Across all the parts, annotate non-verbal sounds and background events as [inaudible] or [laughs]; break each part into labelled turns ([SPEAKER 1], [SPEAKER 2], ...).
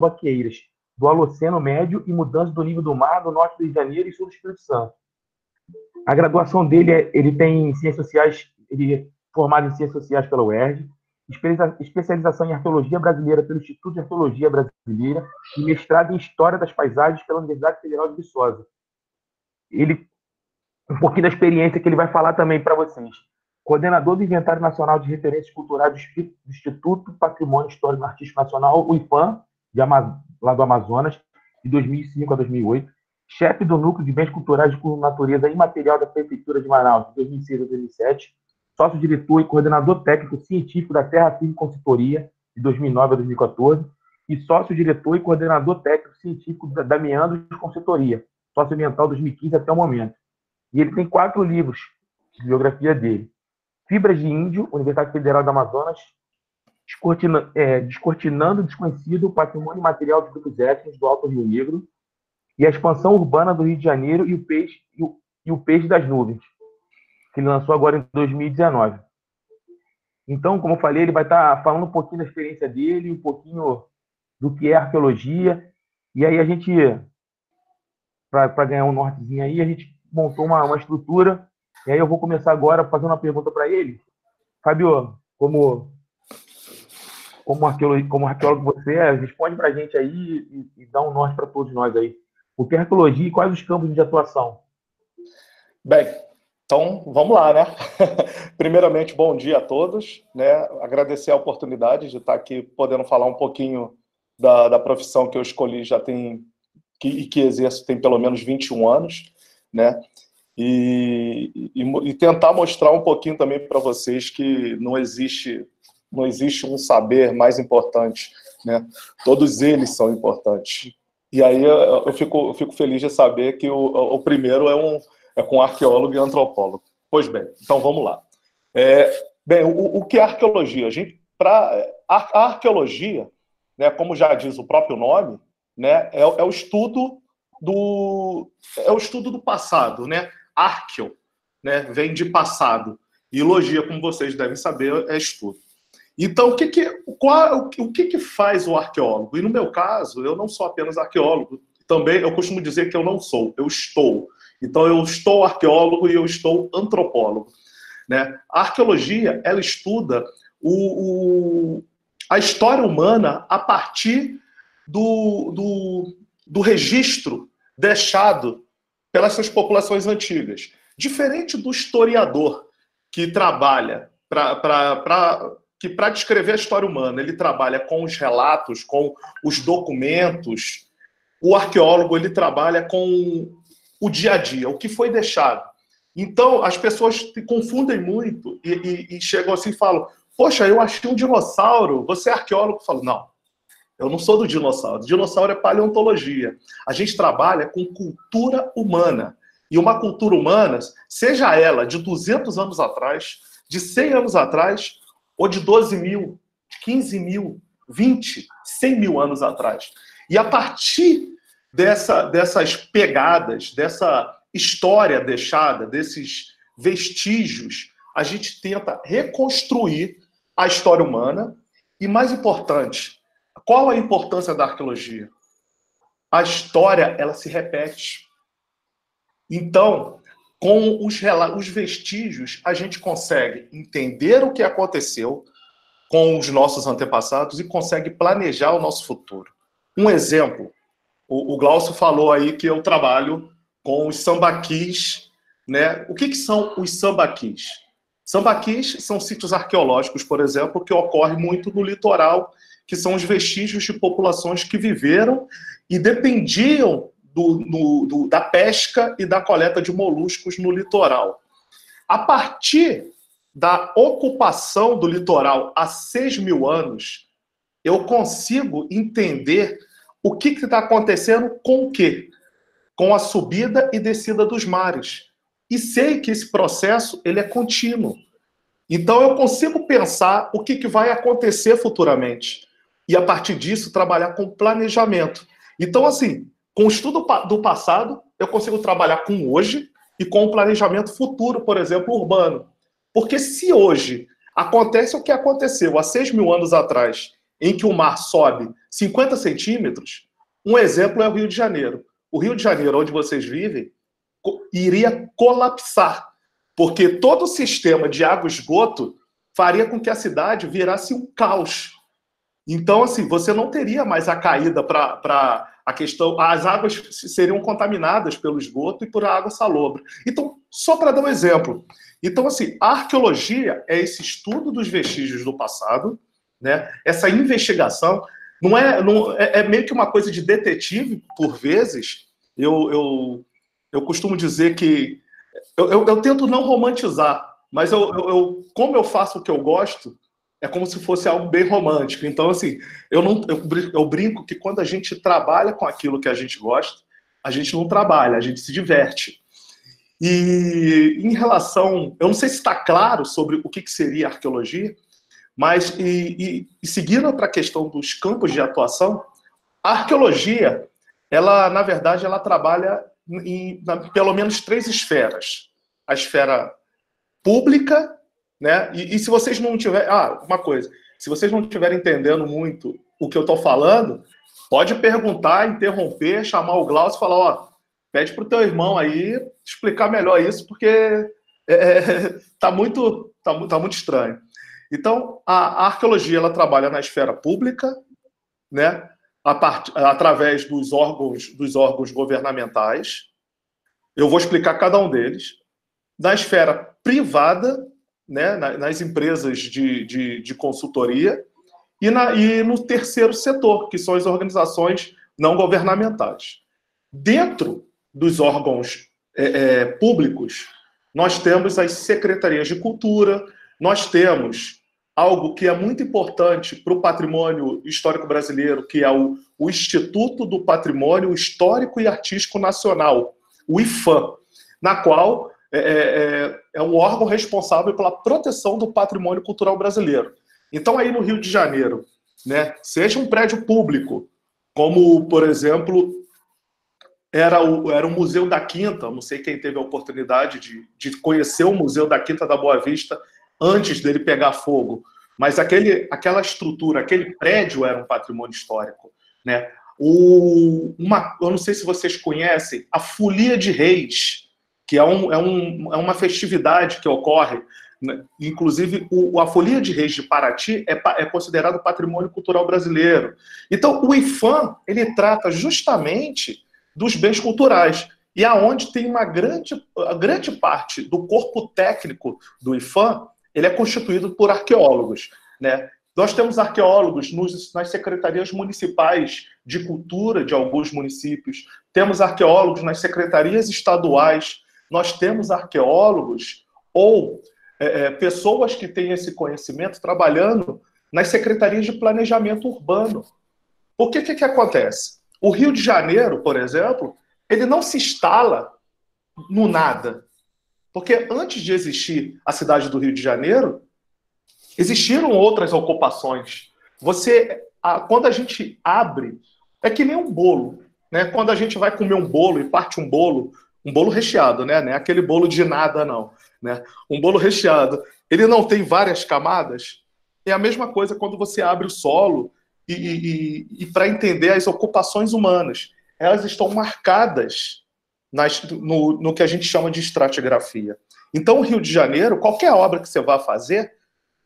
[SPEAKER 1] tambaqueiras do Holoceno Médio e mudança do nível do mar do norte do Rio de Janeiro e sul do Espírito Santo. A graduação dele é, ele tem ciências sociais, ele é formado em ciências sociais pela UERJ, especialização em arqueologia brasileira pelo Instituto de Arqueologia Brasileira e mestrado em história das paisagens pela Universidade Federal de Viçosa. Ele um pouquinho da experiência que ele vai falar também para vocês. Coordenador do Inventário Nacional de Referências Culturais do Instituto Patrimônio Histórico Artístico Nacional, o IPAM, de lá do Amazonas, de 2005 a 2008. Chefe do Núcleo de Bens Culturais de Natureza Imaterial da Prefeitura de Manaus, de 2006 a 2007 sócio-diretor e coordenador técnico científico da Terra Firme Consultoria, de 2009 a 2014, e sócio-diretor e coordenador técnico científico da Meandros Consultoria, sócio-ambiental 2015 até o momento. E ele tem quatro livros de biografia dele. Fibras de Índio, Universidade Federal do Amazonas, É, Descortinando o Desconhecido, Patrimônio Material de Grupos Étnicos do Alto Rio Negro, e a Expansão Urbana do Rio de Janeiro e o Peixe, e o, e o Peixe das Nuvens, que ele lançou agora em 2019. Então, como eu falei, ele vai estar falando um pouquinho da experiência dele, um pouquinho do que é arqueologia. E aí a gente, para ganhar um nortezinho aí, a gente montou uma, uma estrutura. E aí eu vou começar agora fazendo uma pergunta para ele. Fábio, como como arqueólogo, como arqueólogo você é, responde para a gente aí e, e, dá um norte para todos nós aí. O que é arqueologia e quais os campos de atuação?
[SPEAKER 2] Bem, então, vamos lá, né? [laughs] Primeiramente, bom dia a todos, né? Agradecer a oportunidade de estar aqui podendo falar um pouquinho da, da profissão que eu escolhi já tem que, e que exerço tem pelo menos 21 anos, né? E, e, e tentar mostrar um pouquinho também para vocês que não existe não existe um saber mais importante, né? Todos eles são importantes. E aí eu, fico, eu fico feliz de saber que o, o primeiro é um é com arqueólogo e antropólogo. Pois bem, então vamos lá. É, bem, o, o, que é arqueologia? A, gente, pra, a, a arqueologia, né, como já diz o próprio nome, né, é, é, o estudo do é o estudo do passado, né? Arqueo, né, vem de passado. E logia, como vocês devem saber, é estudo. Então, o que que, qual, o que que faz o arqueólogo? E no meu caso, eu não sou apenas arqueólogo. Também eu costumo dizer que eu não sou, eu estou. Então, eu estou arqueólogo e eu estou antropólogo. Né? A arqueologia, ela estuda o, o, a história humana a partir do, do, do registro deixado pelas suas populações antigas. Diferente do historiador que trabalha para que para descrever a história humana ele trabalha com os relatos, com os documentos. O arqueólogo ele trabalha com o dia a dia, o que foi deixado. Então, as pessoas confundem muito e, e, e chegam assim e falam: Poxa, eu achei um dinossauro, você é arqueólogo? Eu falo: Não, eu não sou do dinossauro. Dinossauro é paleontologia. A gente trabalha com cultura humana. E uma cultura humana, seja ela de 200 anos atrás, de 100 anos atrás, ou de 12 mil, 15 mil, 20, 100 mil anos atrás. E a partir dessa, dessas pegadas, dessa história deixada, desses vestígios, a gente tenta reconstruir a história humana e, mais importante, qual a importância da arqueologia? A história, ela se repete. Então, com os, os vestígios, a gente consegue entender o que aconteceu com os nossos antepassados e consegue planejar o nosso futuro. Um exemplo o, o Glaucio falou aí que eu trabalho com os sambaquis, né? O que, que são os sambaquis? Sambaquis são sítios arqueológicos, por exemplo, que ocorrem muito no litoral, que são os vestígios de populações que viveram e dependiam do, no, do, da pesca e da coleta de moluscos no litoral. A partir da ocupação do litoral há 6 mil anos, eu consigo entender o que está acontecendo com o quê? Com a subida e descida dos mares. E sei que esse processo ele é contínuo. Então eu consigo pensar o que, que vai acontecer futuramente. E a partir disso trabalhar com planejamento. Então, assim, com o estudo do passado, eu consigo trabalhar com hoje e com o planejamento futuro, por exemplo, urbano. Porque se hoje acontece o que aconteceu há 6 mil anos atrás, em que o mar sobe 50 centímetros, um exemplo é o Rio de Janeiro. O Rio de Janeiro, onde vocês vivem, iria colapsar, porque todo o sistema de água e esgoto faria com que a cidade virasse um caos. Então, assim, você não teria mais a caída para a questão. As águas seriam contaminadas pelo esgoto e por água salobra. Então, só para dar um exemplo. Então, assim, a arqueologia é esse estudo dos vestígios do passado, né? essa investigação. Não é, não, é, é meio que uma coisa de detetive, por vezes. Eu, eu, eu costumo dizer que. Eu, eu, eu tento não romantizar, mas eu, eu, como eu faço o que eu gosto, é como se fosse algo bem romântico. Então, assim, eu não eu, brinco que quando a gente trabalha com aquilo que a gente gosta, a gente não trabalha, a gente se diverte. E em relação, eu não sei se está claro sobre o que, que seria arqueologia, mas e, e, e seguindo para a questão dos campos de atuação, a arqueologia, ela na verdade, ela trabalha em, em pelo menos três esferas: a esfera pública, né? E, e se vocês não tiverem. Ah, uma coisa. Se vocês não estiverem entendendo muito o que eu estou falando, pode perguntar, interromper, chamar o Glaucio e falar: ó, pede para o teu irmão aí explicar melhor isso, porque é, é [laughs] tá muito, tá, tá, muito estranho. Então, a, a, arqueologia ela trabalha na esfera pública, né? Part, através dos órgãos, dos órgãos governamentais. Eu vou explicar cada um deles. Na esfera privada, né, nas empresas de, de, de consultoria, e, na, e no terceiro setor, que são as organizações não governamentais. Dentro dos órgãos é, é, públicos, nós temos as secretarias de cultura, nós temos algo que é muito importante para o patrimônio histórico brasileiro, que é o, o Instituto do Patrimônio Histórico e Artístico Nacional, o IFAM, na qual é, é, é, é um órgão responsável pela proteção do patrimônio cultural brasileiro. Então, aí no Rio de Janeiro, né, seja um prédio público, como, por exemplo, era o, era o Museu da Quinta, não sei quem teve a oportunidade de, de conhecer o Museu da Quinta da Boa Vista antes dele pegar fogo, mas aquele, aquela estrutura, aquele prédio era um patrimônio histórico. Né? O, uma, eu não sei se vocês conhecem, a Folia de Reis, que é, um, é, um, é uma festividade que ocorre. Né? Inclusive, o, a Folia de Reis de Paraty é, é considerado patrimônio cultural brasileiro. Então, o IFAM ele trata justamente dos bens culturais e aonde tem uma grande, grande parte do corpo técnico do IFAM, ele é constituído por arqueólogos, né? Nós temos arqueólogos nos, nas secretarias municipais de cultura de alguns municípios, temos arqueólogos nas secretarias estaduais, nós temos arqueólogos ou é, é, pessoas que têm esse conhecimento trabalhando nas secretarias de planejamento urbano. O que, que, que acontece? O Rio de Janeiro, por exemplo, ele não se instala no nada. Porque antes de existir a cidade do Rio de Janeiro, existiram outras ocupações. Você, a, quando a gente abre, é que nem um bolo. Né? Quando a gente vai comer um bolo e parte um bolo um bolo recheado, né? Não é aquele bolo de nada, não. Né? Um bolo recheado. Ele não tem várias camadas. É a mesma coisa quando você abre o solo e, e, e para entender as ocupações humanas. Elas estão marcadas nas, no, no que a gente chama de estratigrafia. Então, o Rio de Janeiro, qualquer obra que você vá fazer,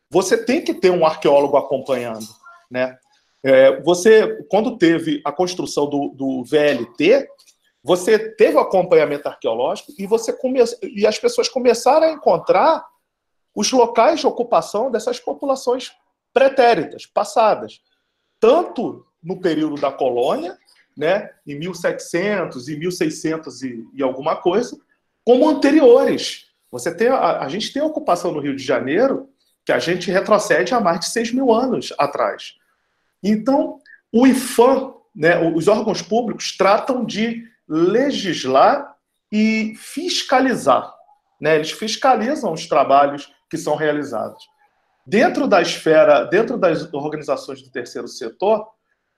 [SPEAKER 2] você tem que ter um arqueólogo acompanhando. Né? É, você, quando teve a construção do, do VLT, você teve o acompanhamento arqueológico e você come... e as pessoas começaram a encontrar os locais de ocupação dessas populações pretéritas, passadas, tanto no período da colônia, né, em 1700 e 1600 e, e alguma coisa, como anteriores. Você tem a, a, gente tem a ocupação no Rio de Janeiro que a gente retrocede a mais de 6 mil anos atrás. Então, o IFAM, né, os órgãos públicos tratam de legislar e fiscalizar. Né? Eles fiscalizam os trabalhos que são realizados. Dentro da esfera, dentro das organizações do terceiro setor,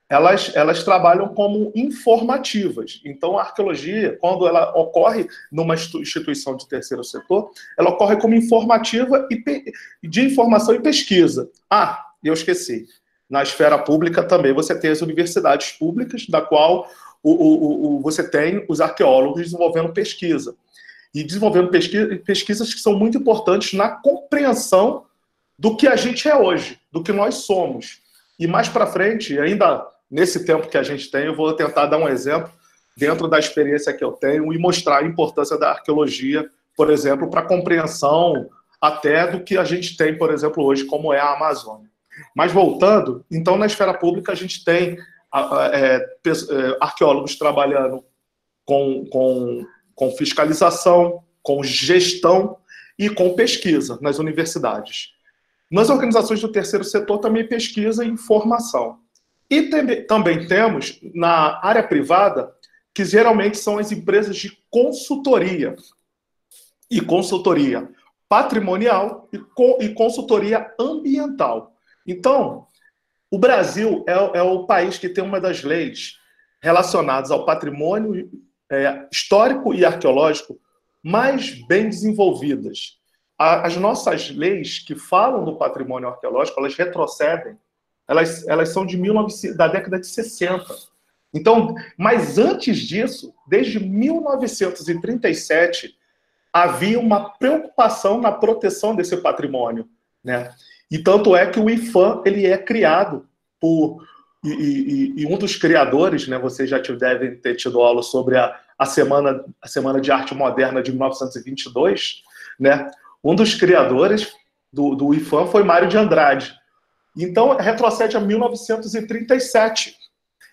[SPEAKER 2] elas, elas trabalham como informativas. Então, a arqueologia, quando ela ocorre numa instituição de terceiro setor, ela ocorre como informativa e de informação e pesquisa. Ah, eu esqueci. na esfera pública também você tem as universidades públicas, da qual o, o, o, você tem os arqueólogos desenvolvendo pesquisa. E desenvolvendo pesquisa, pesquisas que são muito importantes na compreensão do que a gente é hoje, do que nós somos. E mais para frente, ainda nesse tempo que a gente tem, eu vou tentar dar um exemplo dentro da experiência que eu tenho e mostrar a importância da arqueologia, por exemplo, para a compreensão até do que a gente tem, por exemplo, hoje, como é a Amazônia. Mas voltando, então na esfera pública a gente tem é, é, arqueólogos trabalhando com, com, com fiscalização, com gestão e com pesquisa nas universidades. Nas organizações do terceiro setor também pesquisa e informação. E tem, também temos na área privada, que geralmente são as empresas de consultoria. E consultoria patrimonial e, e consultoria ambiental. Então, o Brasil é, é, o país que tem uma das leis relacionadas ao patrimônio é, histórico e arqueológico mais bem desenvolvidas. A, as nossas leis que falam do patrimônio arqueológico, elas retrocedem. Elas, elas são de 19, da década de 60. Então, mas antes disso, desde 1937, havia uma preocupação na proteção desse patrimônio, né? E tanto é que o IFAM ele é criado por e, e, e, um dos criadores, né? Vocês já devem ter tido aula sobre a, a semana a semana de arte moderna de 1922, né? Um dos criadores do, do IFAM foi Mário de Andrade. Então retrocede a 1937.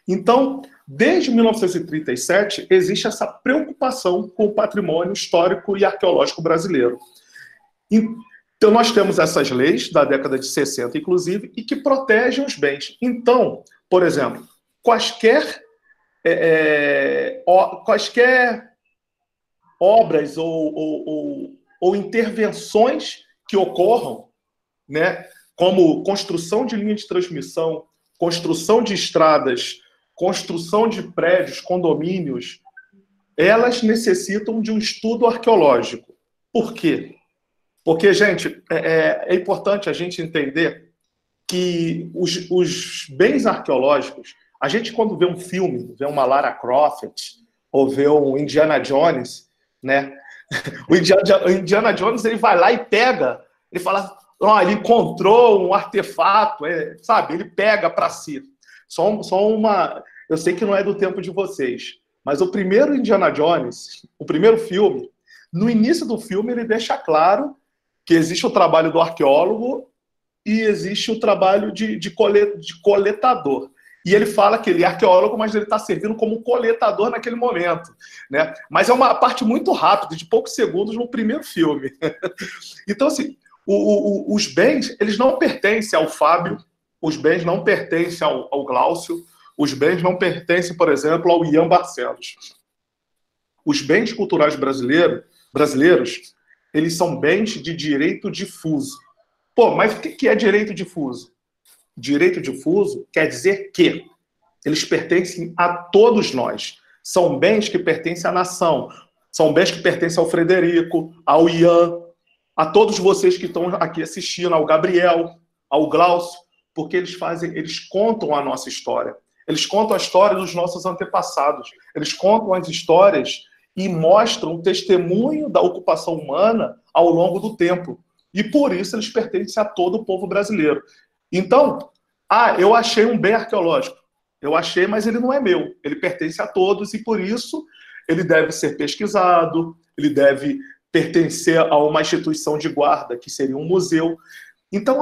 [SPEAKER 2] Então Desde 1937, existe essa preocupação com o patrimônio histórico e arqueológico brasileiro. Então, nós temos essas leis da década de 60, inclusive, e que protegem os bens. Então, por exemplo, quaisquer, é, é, quaisquer obras ou, ou, ou, ou intervenções que ocorram, né, como construção de linha de transmissão, construção de estradas construção de prédios, condomínios, elas necessitam de um estudo arqueológico. Por quê? Porque, gente, é, é, é importante a gente entender que os, os, bens arqueológicos, a gente quando vê um filme, vê uma Lara Croft, ou vê um Indiana Jones, né? [laughs] O Indiana, o Indiana Jones ele vai lá e pega, ele fala, oh, ele encontrou um artefato, é, sabe? Ele pega para si. Só, só uma. Eu sei que não é do tempo de vocês, mas o primeiro Indiana Jones, o primeiro filme, no início do filme ele deixa claro que existe o trabalho do arqueólogo e existe o trabalho de, de, de coletador. E ele fala que ele é arqueólogo, mas ele está servindo como coletador naquele momento. Né? Mas é uma parte muito rápida, de poucos segundos no primeiro filme. [laughs] então, assim, o, o, os bens, eles não pertencem ao Fábio, os bens não pertencem ao, ao Glaucio, os bens não pertencem, por exemplo, ao Ian Barcelos. Os bens culturais brasileiros, brasileiros, eles são bens de direito difuso. Pô, mas o que é direito difuso? Direito difuso quer dizer que eles pertencem a todos nós. São bens que pertencem à nação. São bens que pertencem ao Frederico, ao Ian, a todos vocês que estão aqui assistindo, ao Gabriel, ao Glaucio porque eles fazem, eles contam a nossa história. Eles contam a história dos nossos antepassados. Eles contam as histórias e mostram o testemunho da ocupação humana ao longo do tempo. E por isso eles pertencem a todo o povo brasileiro. Então, ah, eu achei um bem arqueológico. Eu achei, mas ele não é meu. Ele pertence a todos e por isso ele deve ser pesquisado, ele deve pertencer a uma instituição de guarda, que seria um museu. Então,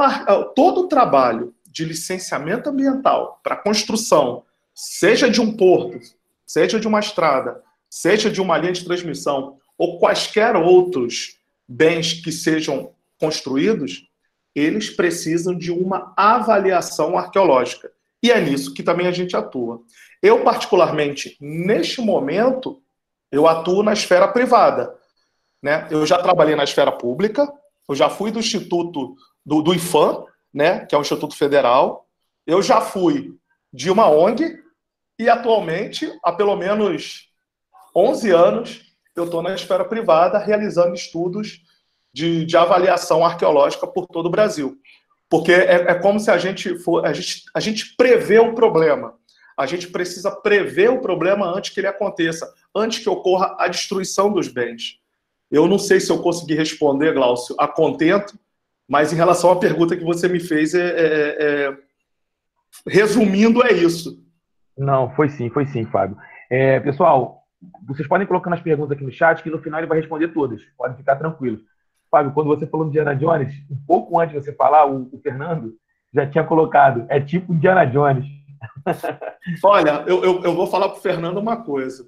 [SPEAKER 2] todo o trabalho de licenciamento ambiental para construção, seja de um porto, seja de uma estrada, seja de uma linha de transmissão, ou quaisquer outros bens que sejam construídos, eles precisam de uma avaliação arqueológica. E é nisso que também a gente atua. Eu, particularmente, neste momento, eu atuo na esfera privada. Né? Eu já trabalhei na esfera pública, eu já fui do Instituto do, do IFAM, né, que é o Instituto Federal. Eu já fui de uma ONG e atualmente, há pelo menos 11 anos, eu estou na esfera privada realizando estudos de, de avaliação arqueológica por todo o Brasil. Porque é, é como se a gente for. A gente, a gente prevê o problema. A gente precisa prever o problema antes que ele aconteça, antes que ocorra a destruição dos bens. Eu não sei se eu consegui responder, Glaucio, a contento, mas em relação à pergunta que você me fez, é, é, é... resumindo, é isso.
[SPEAKER 1] Não, foi sim, foi sim, Fábio. É, pessoal, vocês podem colocar nas perguntas aqui no chat, que no final ele vai responder todas. Podem ficar tranquilos. Fábio, quando você falou do Indiana Jones, um pouco antes de você falar, o, o Fernando já tinha colocado, é tipo Indiana Jones. [laughs]
[SPEAKER 2] Olha, eu, eu, eu vou falar para o Fernando uma coisa.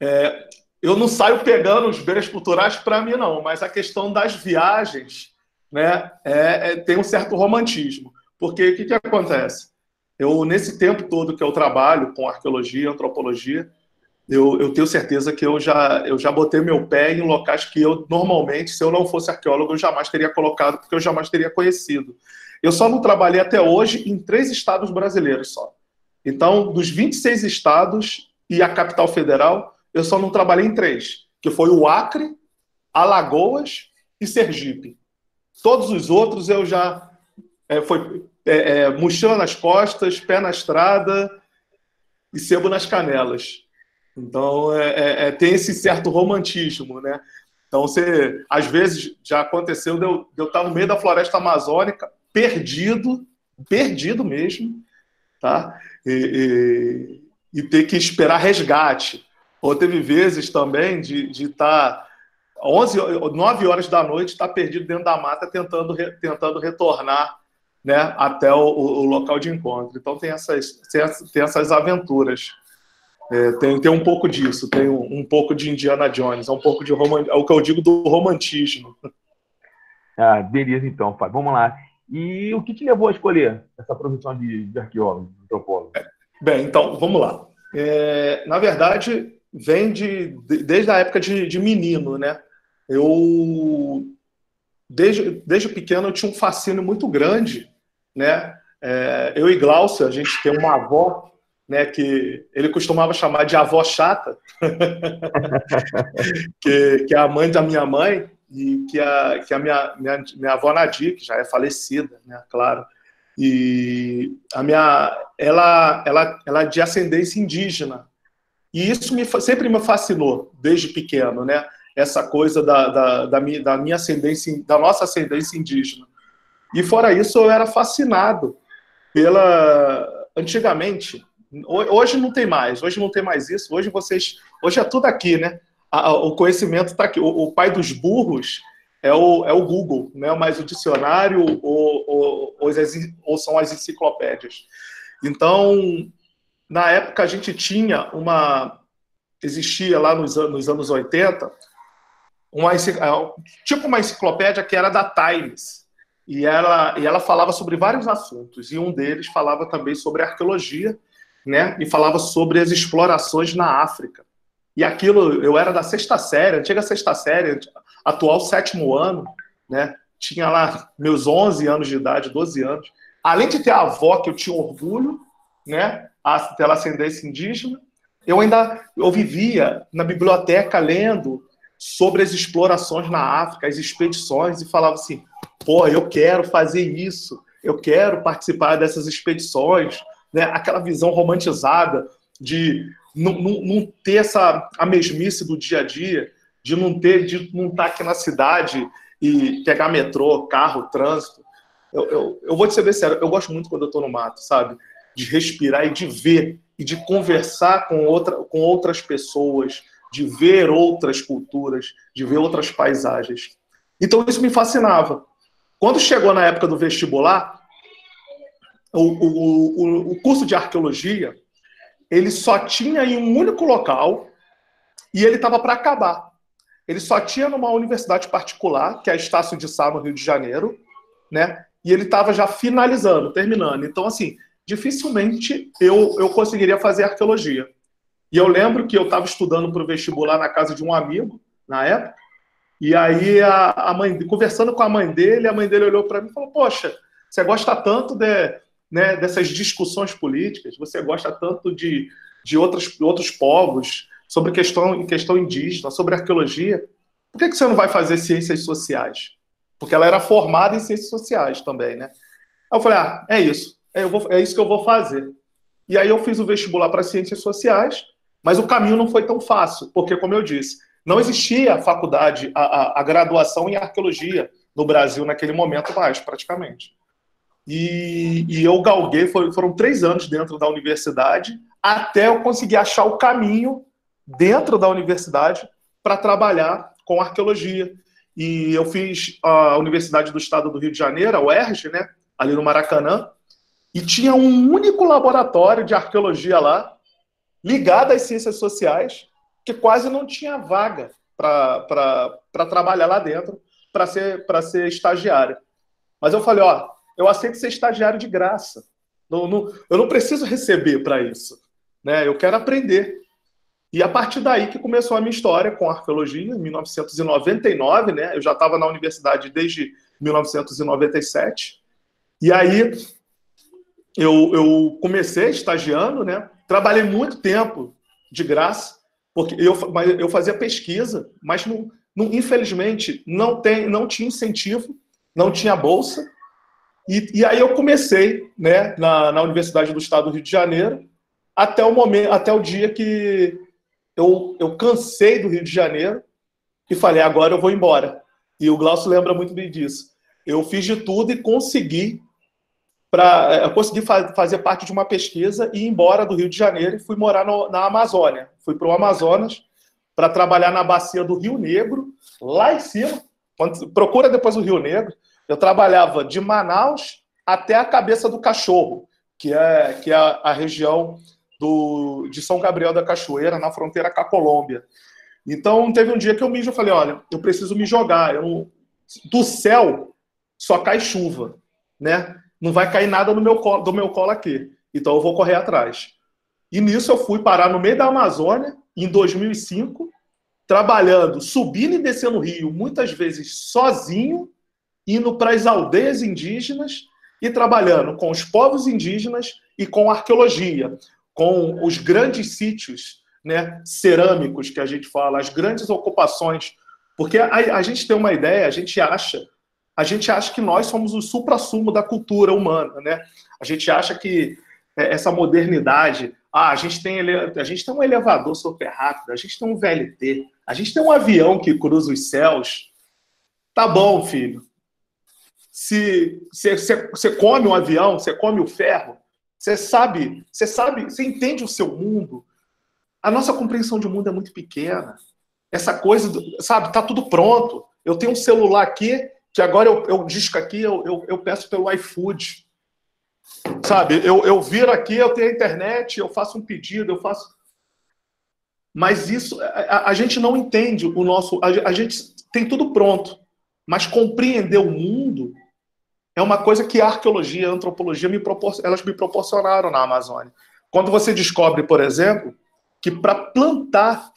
[SPEAKER 2] É, eu não saio pegando os bens culturais para mim, não, mas a questão das viagens né, é, é, tem um certo romantismo. Porque o que, que acontece? Eu, nesse tempo todo que eu trabalho com arqueologia, antropologia, eu, eu, tenho certeza que eu já, eu já botei meu pé em locais que eu, normalmente, se eu não fosse arqueólogo, eu jamais teria colocado, porque eu jamais teria conhecido. Eu só não trabalhei até hoje em três estados brasileiros só. Então, dos 26 estados e a capital federal, eu só não trabalhei em três, que foi o Acre, Alagoas e Sergipe. Todos os outros eu já é, foi é, é, mochila nas costas, pé na estrada e sebo nas canelas. Então é, é, é tem esse certo romantismo, né? Então você, às vezes já aconteceu de eu, de eu estar no meio da floresta amazônica, perdido, perdido mesmo, tá? E, e, e ter que esperar resgate. Ou teve vezes também de, de estar 11, 9 horas da noite, estar perdido dentro da mata tentando, tentando retornar né, até o, o, local de encontro. Então tem essas, tem essas aventuras. É, tem, tem um pouco disso, tem um, um, pouco de Indiana Jones, é um pouco de roman, é o que eu digo do romantismo.
[SPEAKER 1] Ah, beleza então, Fábio. Vamos lá. E o que te levou a escolher essa profissão de, de arqueólogo, antropólogo? É,
[SPEAKER 2] bem, então, vamos lá. É, na verdade, vem de, de, desde a época de, de menino, né? Eu desde, desde pequeno eu tinha um fascínio muito grande, né? É, eu e Glaucio, a gente tem uma avó, né, que ele costumava chamar de avó chata, [laughs] que, que é a mãe da minha mãe, e que a, que a minha, minha, minha avó Nadir, que já é falecida, né, claro, e a minha, ela, ela, ela é de ascendência indígena, e isso me, sempre me fascinou, desde pequeno, né, essa coisa da, da, da, minha, da minha ascendência, da nossa ascendência indígena. E fora isso, eu era fascinado pela. Antigamente, hoje não tem mais, hoje não tem mais isso, hoje vocês. Hoje é tudo aqui, né? O conhecimento está aqui. O, pai dos burros é o, é o Google, né? mas o dicionário ou, ou, ou, são as enciclopédias. Então, na época, a gente tinha uma. Existia lá nos, nos anos 80 uma, tipo uma enciclopédia que era da Times. E ela, e ela falava sobre vários assuntos. E um deles falava também sobre arqueologia, né? E falava sobre as explorações na África. E aquilo, eu era da sexta série, antiga sexta série, atual sétimo ano, né? Tinha lá meus 11 anos de idade, 12 anos. Além de ter a avó que eu tinha orgulho, né? Pela ascendência indígena, eu ainda eu vivia na biblioteca lendo sobre as explorações na África, as expedições, e falava assim: pô, eu quero fazer isso, eu quero participar dessas expedições, né? aquela visão romantizada de não, ter essa a mesmice do dia a dia, de não ter, de não estar aqui na cidade e pegar metrô, carro, trânsito. Eu, eu, eu vou te ser bem sério, eu gosto muito quando eu estou no mato, sabe? De respirar e de ver e de conversar com, outra, com outras pessoas, de ver outras culturas, de ver outras paisagens. Então isso me fascinava. Quando chegou na época do vestibular, o, o, o, curso de arqueologia ele só tinha em um único local e ele estava para acabar. Ele só tinha numa universidade particular, que é a Estácio de Sá, no Rio de Janeiro, né? E ele estava já finalizando, terminando. Então, assim, dificilmente eu, eu conseguiria fazer arqueologia. E eu lembro que eu estava estudando para o vestibular na casa de um amigo, na época, e aí a, a, mãe, conversando com a mãe dele, a mãe dele olhou para mim e falou: Poxa, você gosta tanto de, né, dessas discussões políticas, você gosta tanto de, de outros, outros povos, sobre questão, questão indígena, sobre arqueologia, por que, que você não vai fazer ciências sociais? Porque ela era formada em ciências sociais também, né? Aí eu falei, ah, é isso. É, vou, é isso que eu vou fazer. E aí eu fiz o vestibular para Ciências Sociais, mas o caminho não foi tão fácil, porque, como eu disse, não existia a faculdade, a, a, a graduação em arqueologia no Brasil naquele momento mais, praticamente. E, e eu galguei, foi, foram três anos dentro da universidade, até eu conseguir achar o caminho dentro da universidade para trabalhar com arqueologia. E eu fiz a Universidade do Estado do Rio de Janeiro, a UERJ, né, ali no Maracanã, e tinha um único laboratório de arqueologia lá, ligado às ciências sociais, que quase não tinha vaga para trabalhar lá dentro, para ser, ser estagiário. Mas eu falei, ó, eu aceito ser estagiário de graça. Não, não, eu não preciso receber para isso. Né? Eu quero aprender. E a partir daí que começou a minha história com arqueologia, em 1999, né? Eu já estava na universidade desde 1997. E aí eu, eu comecei estagiando, né? Trabalhei muito tempo de graça, porque eu, eu fazia pesquisa, mas não, não, infelizmente não, tem, não tinha incentivo, não tinha bolsa. E, e aí eu comecei né, na, na Universidade do Estado do Rio de Janeiro, até o momento, até o dia que eu, eu cansei do Rio de Janeiro e falei, agora eu vou embora. E o Glaucio lembra muito bem disso. Eu fiz de tudo e consegui para é, eu consegui fa fazer parte de uma pesquisa e ir embora do Rio de Janeiro e fui morar no, na Amazônia. Fui para o Amazonas para trabalhar na bacia do Rio Negro, lá em cima. Quando, procura depois o Rio Negro. Eu trabalhava de Manaus até a cabeça do cachorro, que é, que é a, região do, de São Gabriel da Cachoeira, na fronteira com a Colômbia. Então, teve um dia que eu me eu falei, olha, eu preciso me jogar. Eu, do céu só cai chuva, né? Não vai cair nada no meu colo, do meu colo aqui. Então, eu vou correr atrás. E nisso eu fui parar no meio da Amazônia, em 2005, trabalhando, subindo e descendo o rio, muitas vezes sozinho, indo para as aldeias indígenas e trabalhando com os povos indígenas e com arqueologia com os grandes sítios né, cerâmicos que a gente fala, as grandes ocupações. Porque a, a gente tem uma ideia, a gente acha, a gente acha que nós somos o supra-sumo da cultura humana, né? A gente acha que é, essa modernidade, ah, a gente tem a gente tem um elevador super rápido, a gente tem um VLT, a gente tem um avião que cruza os céus. Tá bom, filho. Se você come um avião, você come o ferro, você sabe, você sabe, você entende o seu mundo. A nossa compreensão de mundo é muito pequena. Essa coisa, do, sabe, tá tudo pronto. Eu tenho um celular aqui, que agora eu, eu disco aqui, eu, eu, eu peço pelo iFood. Sabe, eu, eu viro aqui, eu tenho a internet, eu faço um pedido, eu faço. Mas isso, a, a gente não entende o nosso. A, a gente tem tudo pronto. Mas compreender o mundo é uma coisa que a arqueologia e a antropologia me elas me proporcionaram na Amazônia. Quando você descobre, por exemplo, que para plantar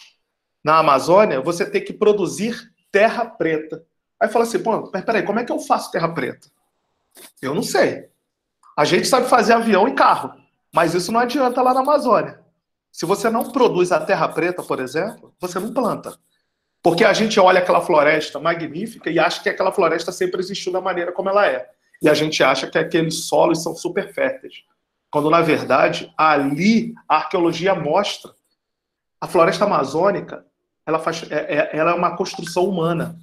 [SPEAKER 2] na Amazônia você tem que produzir terra preta. Aí fala assim, pô, mas peraí, como é que eu faço terra preta? Eu não sei. A gente sabe fazer avião e carro, mas isso não adianta lá na Amazônia. Se você não produz a terra preta, por exemplo, você não planta. Porque a gente olha aquela floresta magnífica e acha que aquela floresta sempre existiu da maneira como ela é e a gente acha que aqueles solos são super férteis. Quando, na verdade, ali a arqueologia mostra a floresta amazônica ela, faz, é, é, ela é uma construção humana.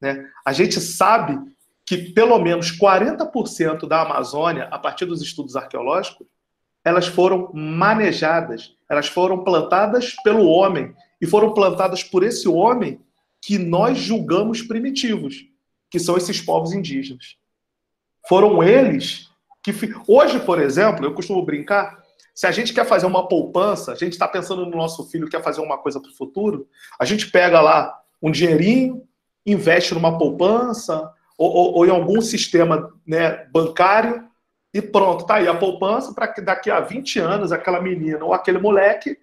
[SPEAKER 2] Né? A gente sabe que pelo menos 40% da Amazônia, a partir dos estudos arqueológicos, elas foram manejadas, elas foram plantadas pelo homem e foram plantadas por esse homem que nós julgamos primitivos, que são esses povos indígenas. Foram eles que. Hoje, por exemplo, eu costumo brincar. Se a gente quer fazer uma poupança, a gente está pensando no nosso filho, quer fazer uma coisa para o futuro, a gente pega lá um dinheirinho, investe numa poupança ou, ou, ou em algum sistema né, bancário e pronto, tá aí a poupança para que daqui a 20 anos aquela menina ou aquele moleque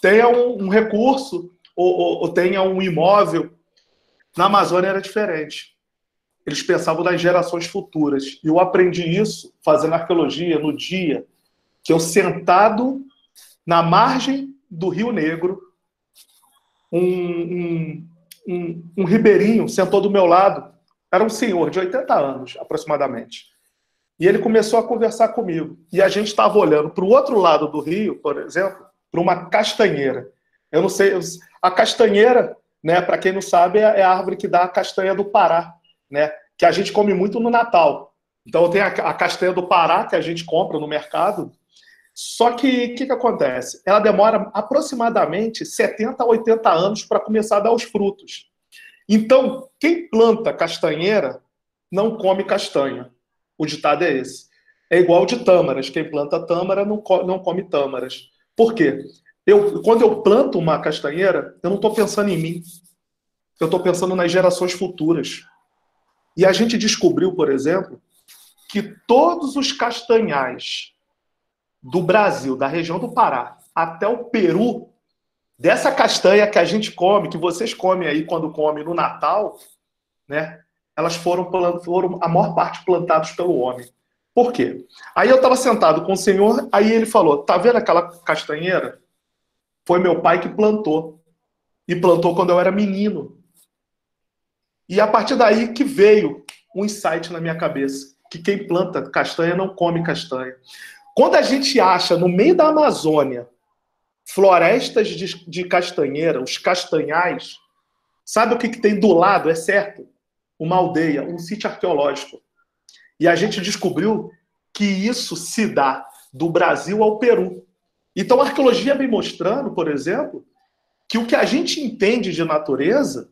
[SPEAKER 2] tenha um, um recurso ou, ou, ou tenha um imóvel. Na Amazônia era diferente eles pensavam nas gerações futuras. E eu aprendi isso fazendo arqueologia no dia que eu sentado na margem do Rio Negro, um, um, um, um ribeirinho sentou do meu lado, era um senhor de 80 anos, aproximadamente. E ele começou a conversar comigo. E a gente estava olhando para o outro lado do rio, por exemplo, para uma castanheira. Eu não sei, a castanheira, né, para quem não sabe, é a árvore que dá a castanha do Pará, né, que a gente come muito no Natal. Então tem a, a castanha do Pará que a gente compra no mercado. Só que o que, que acontece? Ela demora aproximadamente 70 a 80 anos para começar a dar os frutos. Então, quem planta castanheira não come castanha. O ditado é esse. É igual de tâmaras. Quem planta tâmara não, não come tâmaras. Por quê? Eu, quando eu planto uma castanheira, eu não estou pensando em mim. Eu estou pensando nas gerações futuras. E a gente descobriu, por exemplo, que todos os castanhais do Brasil, da região do Pará, até o Peru, dessa castanha que a gente come, que vocês comem aí quando comem no Natal, né? Elas foram, foram a maior parte plantadas pelo homem. Por quê? Aí eu estava sentado com o senhor, aí ele falou: tá vendo aquela castanheira? Foi meu pai que plantou. E plantou quando eu era menino. E a partir daí que veio um insight na minha cabeça: que quem planta castanha não come castanha. Quando a gente acha no meio da Amazônia florestas de, de castanheira, os castanhais, sabe o que, que tem do lado? É certo, uma aldeia, um sítio arqueológico. E a gente descobriu que isso se dá do Brasil ao Peru. Então a arqueologia vem mostrando, por exemplo, que o que a gente entende de natureza,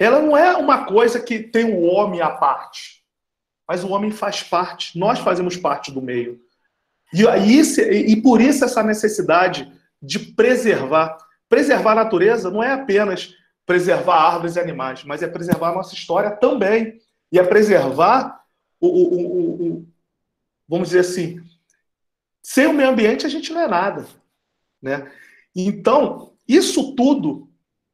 [SPEAKER 2] ela não é uma coisa que tem o homem à parte, mas o homem faz parte, nós fazemos parte do meio. E, e, e por isso essa necessidade de preservar. Preservar a natureza não é apenas preservar árvores e animais, mas é preservar a nossa história também. E é preservar o, o, o, o vamos dizer assim, sem o meio ambiente a gente não é nada, né? Então, isso tudo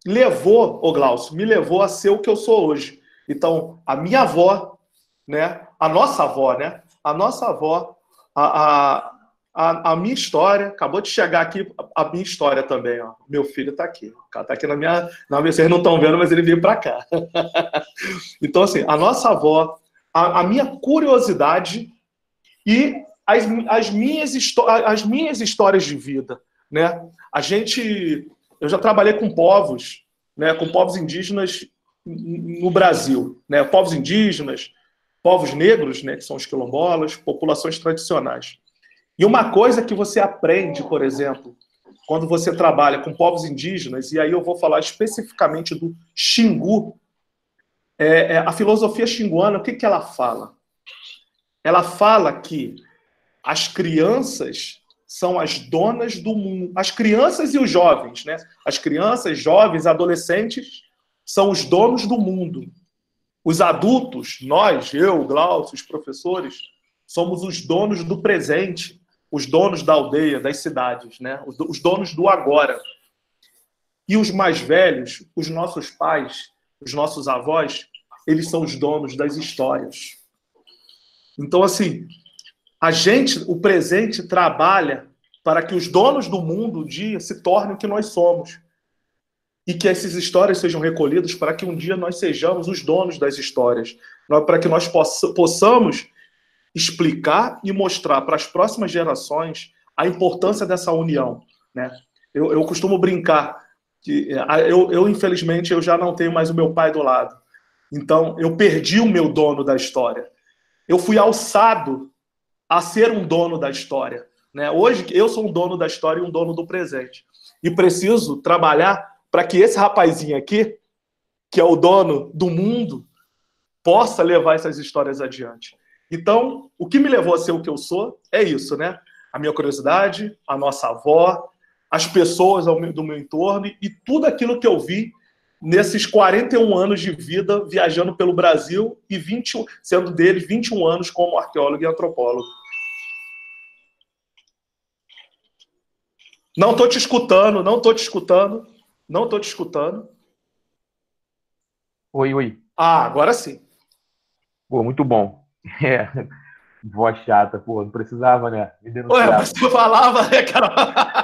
[SPEAKER 2] levou, o Glaucio, me levou a ser o que eu sou hoje. Então, a minha avó, né? A nossa avó, né? A nossa avó, a, a, a, minha história, acabou de chegar aqui a minha história também, ó. Meu filho está aqui. Está aqui na minha. Na minha vocês não estão vendo, mas ele veio para cá. [laughs] então, assim, a nossa avó, a, a minha curiosidade e as, as, minhas as minhas histórias de vida. Né? A gente. Eu já trabalhei com povos, né, com povos indígenas no Brasil, né, povos indígenas, povos negros, né, que são os quilombolas, populações tradicionais. E uma coisa que você aprende, por exemplo, quando você trabalha com povos indígenas, e aí eu vou falar especificamente do Xingu, é, é, a filosofia xinguana, o que, que ela fala? Ela fala que as crianças são as donas do mundo. As crianças e os jovens, né? As crianças, jovens, adolescentes são os donos do mundo. Os adultos, nós, eu, Glaucio, os professores, somos os donos do presente os donos da aldeia, das cidades, né? os donos do agora. E os mais velhos, os nossos pais, os nossos avós, eles são os donos das histórias. Então, assim, a gente, o presente, trabalha para que os donos do mundo, um dia, se tornem o que nós somos. E que essas histórias sejam recolhidas para que um dia nós sejamos os donos das histórias. Para que nós possamos explicar e mostrar para as próximas gerações a importância dessa união. Né? Eu, eu costumo brincar que eu, eu, infelizmente, eu já não tenho mais o meu pai do lado. Então, eu perdi o meu dono da história. Eu fui alçado a ser um dono da história. Né? Hoje, eu sou um dono da história e um dono do presente. E preciso trabalhar para que esse rapazinho aqui, que é o dono do mundo, possa levar essas histórias adiante. Então, o que me levou a ser o que eu sou é isso, né? A minha curiosidade, a nossa avó, as pessoas do meu entorno e tudo aquilo que eu vi nesses 41 anos de vida viajando pelo Brasil e 20, sendo deles 21 anos como arqueólogo e antropólogo. Não estou te escutando, não estou te escutando, não estou te escutando.
[SPEAKER 1] Oi, oi.
[SPEAKER 2] Ah, agora sim.
[SPEAKER 1] Pô, muito bom. [laughs] É, voz chata, pô, não precisava, né?
[SPEAKER 2] Me Ué, tu falava, né, cara?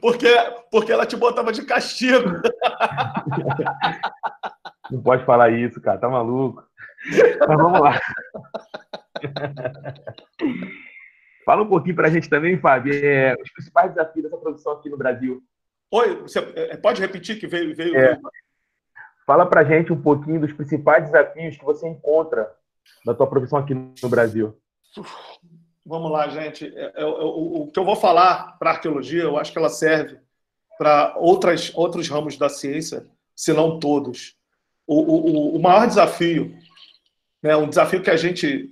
[SPEAKER 2] Porque, porque ela te botava de castigo. [laughs]
[SPEAKER 1] Não pode falar isso, cara, tá maluco. Mas vamos lá. Fala um pouquinho para a gente também, Fábio, é, os principais desafios dessa produção aqui no Brasil.
[SPEAKER 2] Oi, você é, pode repetir que veio. veio, é. veio...
[SPEAKER 1] Fala para a gente um pouquinho dos principais desafios que você encontra na tua profissão aqui no Brasil.
[SPEAKER 2] Vamos lá, gente. É, é, o, que eu vou falar para arqueologia, eu acho que ela serve para outros ramos da ciência, se não todos. O, o, o maior desafio, né, um desafio que a gente.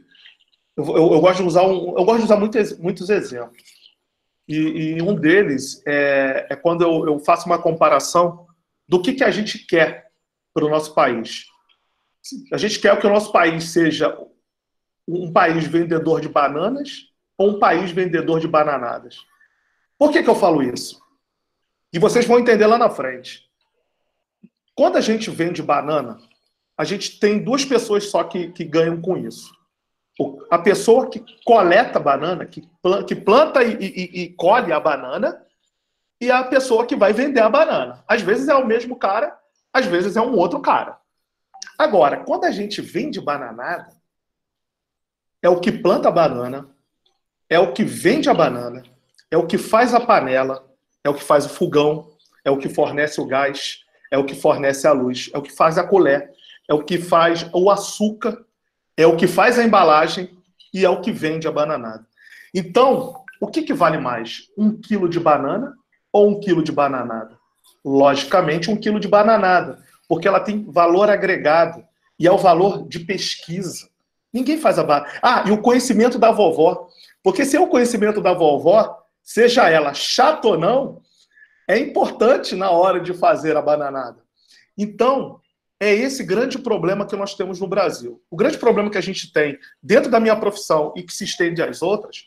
[SPEAKER 2] Eu, eu, eu gosto de usar, um, eu gosto de usar muitos, muitos exemplos. E, e um deles é, é quando eu, eu, faço uma comparação do que, que a gente quer para o nosso país. A gente quer que o nosso país seja um país vendedor de bananas ou um país vendedor de bananadas. Por que, que eu falo isso? E vocês vão entender lá na frente. Quando a gente vende banana, a gente tem duas pessoas só que, que ganham com isso. A pessoa que coleta banana, que, que planta e, e, e colhe a banana, e a pessoa que vai vender a banana. Às vezes é o mesmo cara, às vezes é um outro cara. Agora, quando a gente vende bananada, é o que planta a banana, é o que vende a banana, é o que faz a panela, é o que faz o fogão, é o que fornece o gás, é o que fornece a luz, é o que faz a colher, é o que faz o açúcar, é o que faz a embalagem e é o que vende a bananada. Então, o que, que vale mais? Um quilo de banana ou um quilo de bananada? Logicamente, um quilo de bananada, porque ela tem valor agregado e é o valor de pesquisa. Ninguém faz a banana. Ah, e o conhecimento da vovó. Porque se é o conhecimento da vovó, seja ela chata ou não, é importante na hora de fazer a bananada. Então, é esse grande problema que nós temos no Brasil. O grande problema que a gente tem dentro da minha profissão e que se estende às outras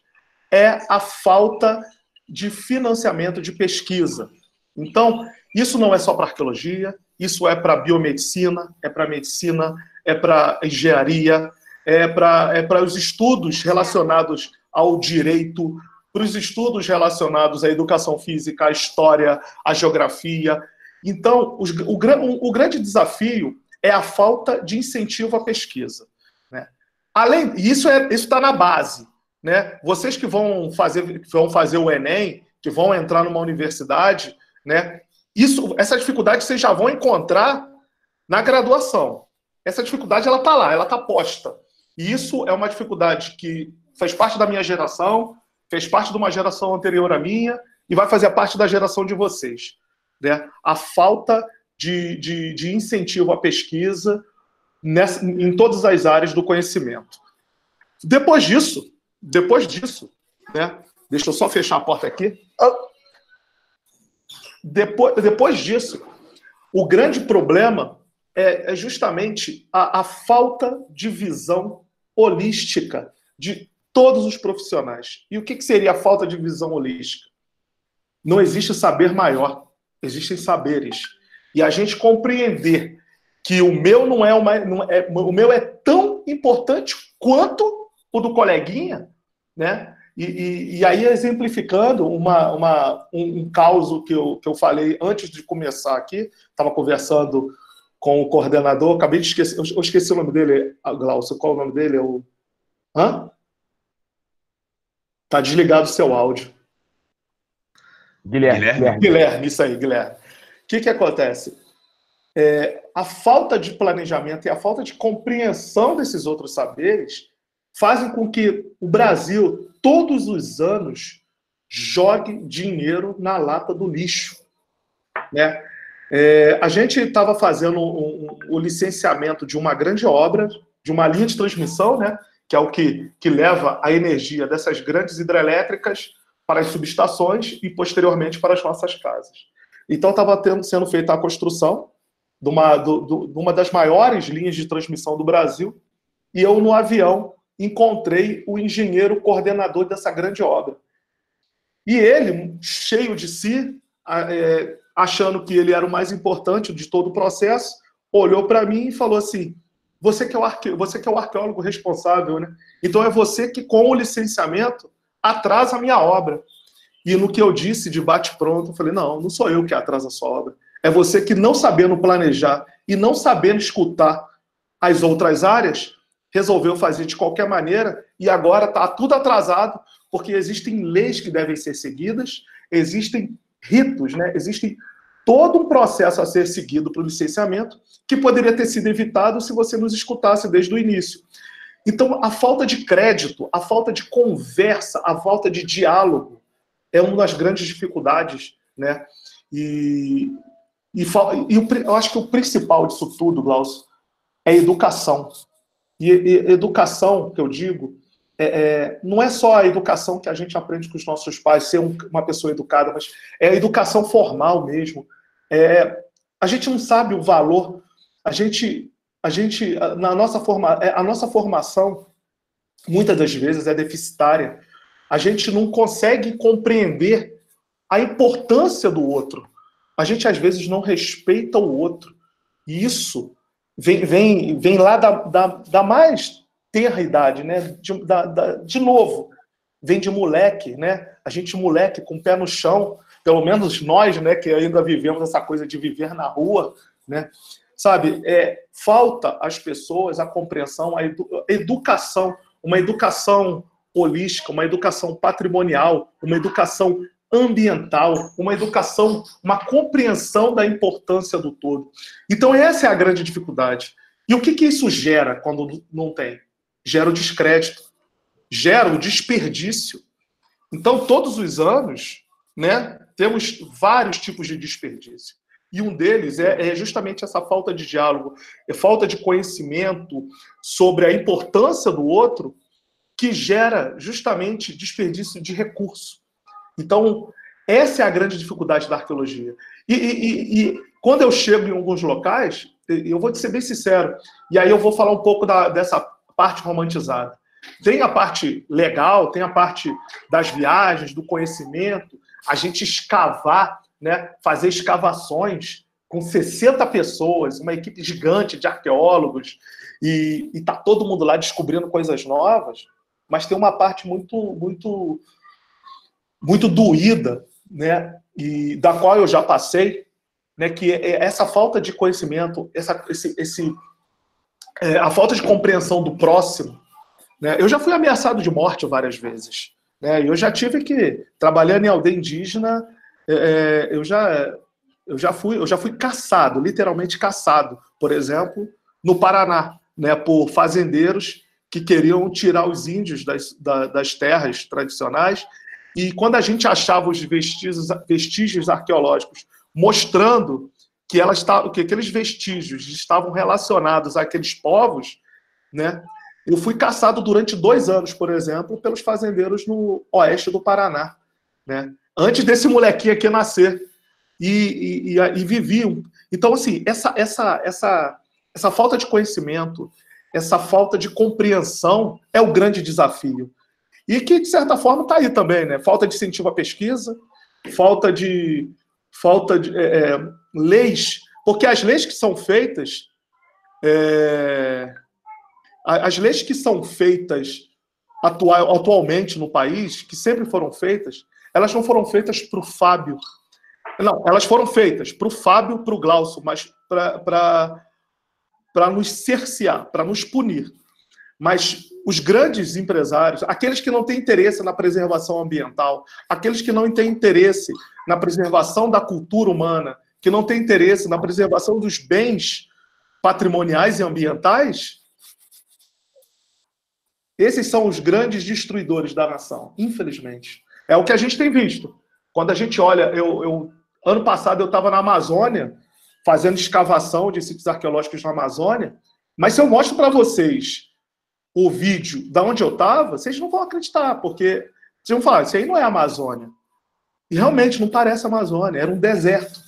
[SPEAKER 2] é a falta de financiamento de pesquisa. Então, isso não é só para arqueologia, isso é para biomedicina, é para medicina, é para engenharia, é para é os estudos relacionados ao direito, para os estudos relacionados à educação física, à história, à geografia. Então, os, o, o, grande desafio é a falta de incentivo à pesquisa. Né? Além, isso é, está na base. Né? Vocês que vão fazer, que vão fazer o Enem, que vão entrar numa universidade, né? Isso, essa dificuldade vocês já vão encontrar na graduação. Essa dificuldade ela está lá, ela está posta. E isso é uma dificuldade que faz parte da minha geração, fez parte de uma geração anterior à minha e vai fazer parte da geração de vocês. Né? A falta de, de, de incentivo à pesquisa nessa, em todas as áreas do conhecimento. Depois disso, depois disso, né? deixa eu só fechar a porta aqui. Depois, depois disso, o grande problema é, é justamente a, a falta de visão holística de todos os profissionais. E o que, que seria a falta de visão holística? Não existe saber maior, existem saberes. E a gente compreender que o meu não é uma, não é, o meu é tão importante quanto o do coleguinha, né? E, e, e aí exemplificando uma, uma, um, um caso que eu, que eu falei antes de começar aqui, estava conversando com o coordenador, acabei de esquecer, eu esqueci o nome dele, Glaucio, qual é o nome dele? É o... Hã? Tá desligado o seu áudio.
[SPEAKER 1] Guilherme.
[SPEAKER 2] Guilherme, Guilherme isso aí, Guilherme. O que, que acontece? É, a falta de planejamento e a falta de compreensão desses outros saberes fazem com que o Brasil, todos os anos, jogue dinheiro na lata do lixo. Né? É, a gente estava fazendo o um, um, um licenciamento de uma grande obra, de uma linha de transmissão, né? que é o que, que leva a energia dessas grandes hidrelétricas para as subestações e, posteriormente, para as nossas casas. Então, estava sendo feita a construção de uma, do, de uma das maiores linhas de transmissão do Brasil, e eu, no avião, encontrei o engenheiro coordenador dessa grande obra. E ele, cheio de si, é, achando que ele era o mais importante de todo o processo, olhou para mim e falou assim: você que, é o arque... você que é o arqueólogo responsável, né? Então é você que, com o licenciamento, atrasa a minha obra. E no que eu disse de bate-pronto, eu falei: não, não sou eu que atrasa a sua obra. É você que, não sabendo planejar e não sabendo escutar as outras áreas, resolveu fazer de qualquer maneira e agora está tudo atrasado, porque existem leis que devem ser seguidas, existem ritos, né? Existem todo um processo a ser seguido para o licenciamento que poderia ter sido evitado se você nos escutasse desde o início. Então, a falta de crédito, a falta de conversa, a falta de diálogo é uma das grandes dificuldades, né? E, e, e eu acho que o principal disso tudo, Glaucio, é educação. E, e educação, que eu digo, é, é, não é só a educação que a gente aprende com os nossos pais, ser um, uma pessoa educada, mas é a educação formal mesmo. É, a gente não sabe o valor, a gente, a gente na nossa, forma, é, a nossa formação, muitas das vezes, é deficitária. A gente não consegue compreender a importância do outro. A gente, às vezes, não respeita o outro. E isso vem, vem, vem lá da, da, da mais ter a idade, né? De, da, da, de novo, vem de moleque, né? A gente, moleque, com o pé no chão, pelo menos nós, né, que ainda vivemos essa coisa de viver na rua, né? Sabe, é, falta às pessoas a compreensão, a edu educação, uma educação holística, uma educação patrimonial, uma educação ambiental, uma educação, uma compreensão da importância do todo. Então, essa é a grande dificuldade. E o que, que isso gera quando não tem? Gera o descrédito, gera o desperdício. Então, todos os anos, né, temos vários tipos de desperdício. E um deles é, é justamente essa falta de diálogo, é falta de conhecimento sobre a importância do outro, que gera justamente desperdício de recurso. Então, essa é a grande dificuldade da arqueologia. E, e, e, quando eu chego em alguns locais, eu vou te ser bem sincero, e aí eu vou falar um pouco da, dessa parte romantizada. Tem a parte legal, tem a parte das viagens, do conhecimento, a gente escavar, né, fazer escavações com 60 pessoas, uma equipe gigante de arqueólogos, e, está todo mundo lá descobrindo coisas novas, mas tem uma parte muito, muito, muito doída, né, e da qual eu já passei, né, que é essa falta de conhecimento, essa, esse, esse é, a falta de compreensão do próximo. Né? Eu já fui ameaçado de morte várias vezes. Né? Eu já tive que, trabalhando em aldeia indígena, é, é, eu, já, eu, já fui, eu já fui caçado, literalmente caçado, por exemplo, no Paraná, né, por fazendeiros que queriam tirar os índios das, da, das terras tradicionais. E quando a gente achava os vestígios, vestígios arqueológicos mostrando que, ela está, que aqueles vestígios estavam relacionados àqueles povos, né? Eu fui caçado durante dois anos, por exemplo, pelos fazendeiros no oeste do Paraná, né? Antes desse molequinho aqui nascer e, e, e, e viviam. Então, assim, essa, essa, essa, essa falta de conhecimento, essa falta de compreensão é o grande desafio. E que, de certa forma, está aí também, né? Falta de incentivo à pesquisa, falta de, falta de é, é, leis, porque as leis que são feitas, é, as leis que são feitas atual, atualmente no país, que sempre foram feitas, elas não foram feitas para o Fábio. Não, elas foram feitas para o Fábio, para o Glaucio, mas para nos cercear, para nos punir. Mas os grandes empresários, aqueles que não têm interesse na preservação ambiental, aqueles que não têm interesse na preservação da cultura humana, que não têm interesse na preservação dos bens patrimoniais e ambientais, esses são os grandes destruidores da nação, infelizmente. É o que a gente tem visto. Quando a gente olha, eu, eu ano passado eu estava na Amazônia, fazendo escavação de sítios arqueológicos na Amazônia, mas se eu mostro para vocês o vídeo da onde eu estava, vocês não vão acreditar, porque vocês vão falar, isso aí não é Amazônia. E realmente não parece Amazônia, era um deserto.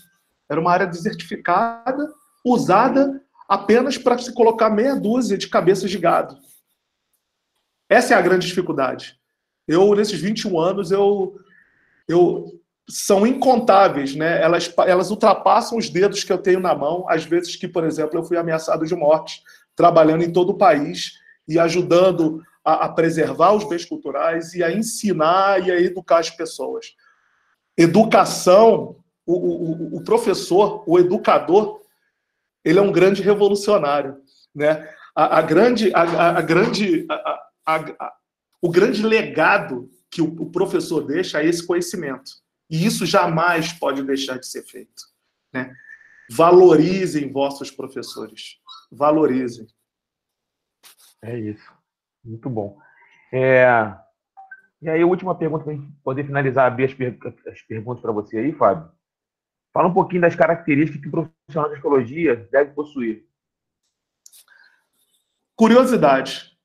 [SPEAKER 2] Era uma área desertificada, usada apenas para se colocar meia dúzia de cabeças de gado. Essa é a grande dificuldade. Eu, nesses 21 anos, eu, eu são incontáveis, né? Elas, elas ultrapassam os dedos que eu tenho na mão, às vezes que, por exemplo, eu fui ameaçado de morte, trabalhando em todo o país, e ajudando a, a preservar os bens culturais e a ensinar e a educar as pessoas. Educação, o, o, o professor, o educador, ele é um grande revolucionário, né? a, a grande, a, a grande, o grande legado que o, o professor deixa é esse conhecimento. E isso jamais pode deixar de ser feito. Né? Valorizem vossos professores. Valorizem.
[SPEAKER 1] É isso. Muito bom. É... E aí, a última pergunta para a poder finalizar, abrir as, per... as perguntas para você aí, Fábio. Fala um pouquinho das características que o profissional de psicologia deve possuir.
[SPEAKER 2] Curiosidade.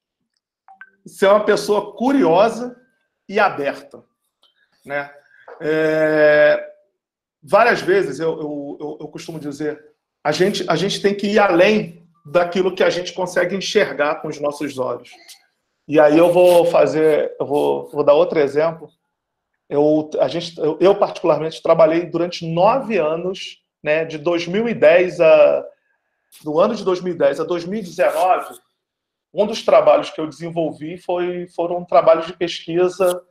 [SPEAKER 2] Ser uma pessoa curiosa e aberta. Né? É... Várias vezes eu, eu, eu, eu costumo dizer, a gente, a gente tem que ir além daquilo que a gente consegue enxergar com os nossos olhos. E aí eu vou fazer, eu vou, vou dar outro exemplo. Eu, a gente, eu, eu, particularmente trabalhei durante nove anos, né, de 2010 a do ano de 2010 a 2019. Um dos trabalhos que eu desenvolvi foi foram trabalhos de pesquisa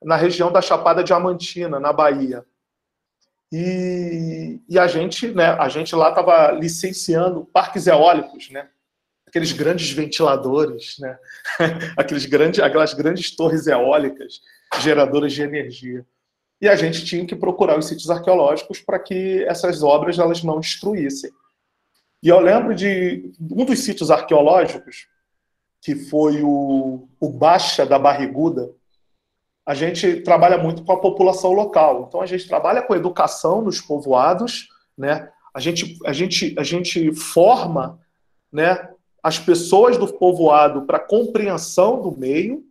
[SPEAKER 2] na região da Chapada Diamantina, na Bahia. E, e a gente, né, a gente lá estava licenciando parques eólicos, né? Aqueles grandes ventiladores, né? [laughs] Aqueles grandes, aquelas grandes torres eólicas geradoras de energia. E a gente tinha que procurar os sítios arqueológicos para que essas obras elas não destruíssem. E eu lembro de um dos sítios arqueológicos, que foi o, o Baixa da Barriguda, a gente trabalha muito com a população local. Então a gente trabalha com educação nos povoados, né? A gente a gente a gente forma, né, as pessoas do povoado para compreensão do meio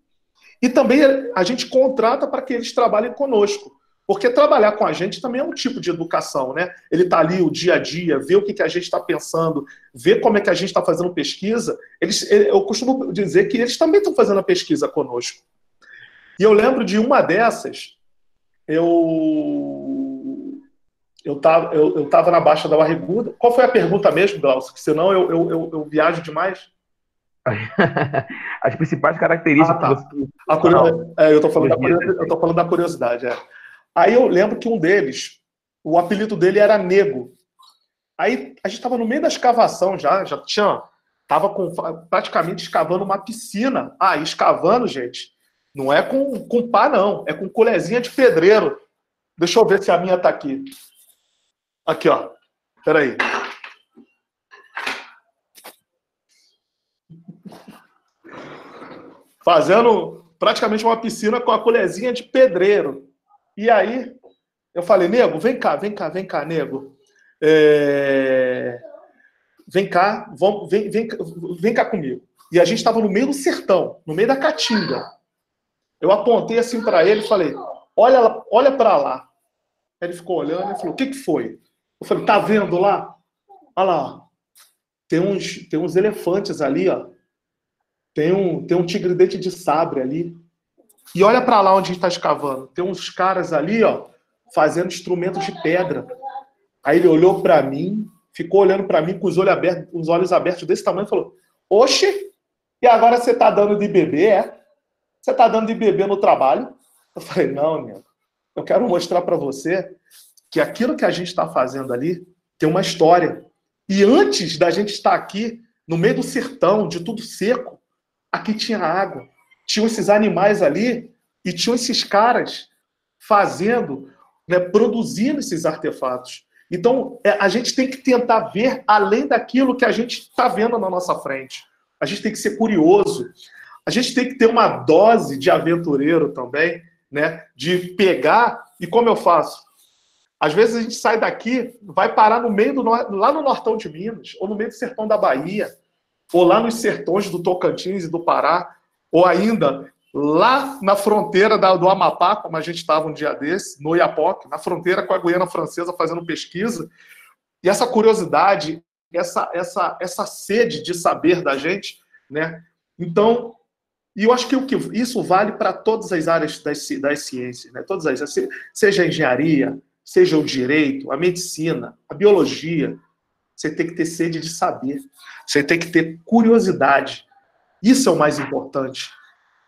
[SPEAKER 2] e também a gente contrata para que eles trabalhem conosco. Porque trabalhar com a gente também é um tipo de educação, né? Ele está ali o dia a dia, vê o que, que a gente está pensando, vê como é que a gente está fazendo pesquisa. Eles, eu costumo dizer que eles também estão fazendo a pesquisa conosco. E eu lembro de uma dessas, eu eu estava eu, eu tava na Baixa da Barriguda. Qual foi a pergunta mesmo, Glaucio? Que senão eu, eu, eu, eu viajo demais. [laughs]
[SPEAKER 1] As principais características ah, tá.
[SPEAKER 2] você... é, eu estou falando, da, falando da curiosidade. É. Aí eu lembro que um deles, o apelido dele era Nego. Aí a gente estava no meio da escavação já, já tinha. Tava com, praticamente escavando uma piscina. Ah, escavando, gente, não é com, com pá, não. É com colherzinha de pedreiro. Deixa eu ver se a minha tá aqui. Aqui, ó. Peraí. Fazendo praticamente uma piscina com a colherzinha de pedreiro. E aí, eu falei, nego, vem cá, vem cá, vem cá, nego. É... Vem cá, vamos, vem, vem, vem cá comigo. E a gente estava no meio do sertão, no meio da caatinga. Eu apontei assim para ele e falei: olha, olha para lá. Ele ficou olhando e falou: o que, que foi? Eu falei: tá vendo lá? Olha lá. Tem uns, tem uns elefantes ali, ó. Tem um, tem um tigre dente de sabre ali. E olha para lá onde a gente está escavando. Tem uns caras ali, ó, fazendo instrumentos de pedra. Aí ele olhou para mim, ficou olhando para mim com os olhos abertos, os olhos abertos desse tamanho e falou: Oxe, e agora você tá dando de bebê, é? Você está dando de beber no trabalho? Eu falei, não, amigo. Eu quero mostrar para você que aquilo que a gente está fazendo ali tem uma história. E antes da gente estar aqui, no meio do sertão, de tudo seco, aqui tinha água. Tinham esses animais ali e tinham esses caras fazendo, né, produzindo esses artefatos. Então, é, a gente tem que tentar ver além daquilo que a gente está vendo na nossa frente. A gente tem que ser curioso a gente tem que ter uma dose de aventureiro também, né? De pegar e como eu faço. Às vezes a gente sai daqui, vai parar no meio do lá no nortão de Minas, ou no meio do sertão da Bahia, ou lá nos sertões do Tocantins e do Pará, ou ainda lá na fronteira do Amapá, como a gente estava um dia desse, no Iapoque, na fronteira com a Guiana Francesa fazendo pesquisa. E essa curiosidade, essa, essa, essa sede de saber da gente, né? Então, e eu acho que, o que isso vale para todas as áreas das, das ciências, né? todas as, seja a engenharia, seja o direito, a medicina, a biologia. Você tem que ter sede de saber, você tem que ter curiosidade. Isso é o mais importante.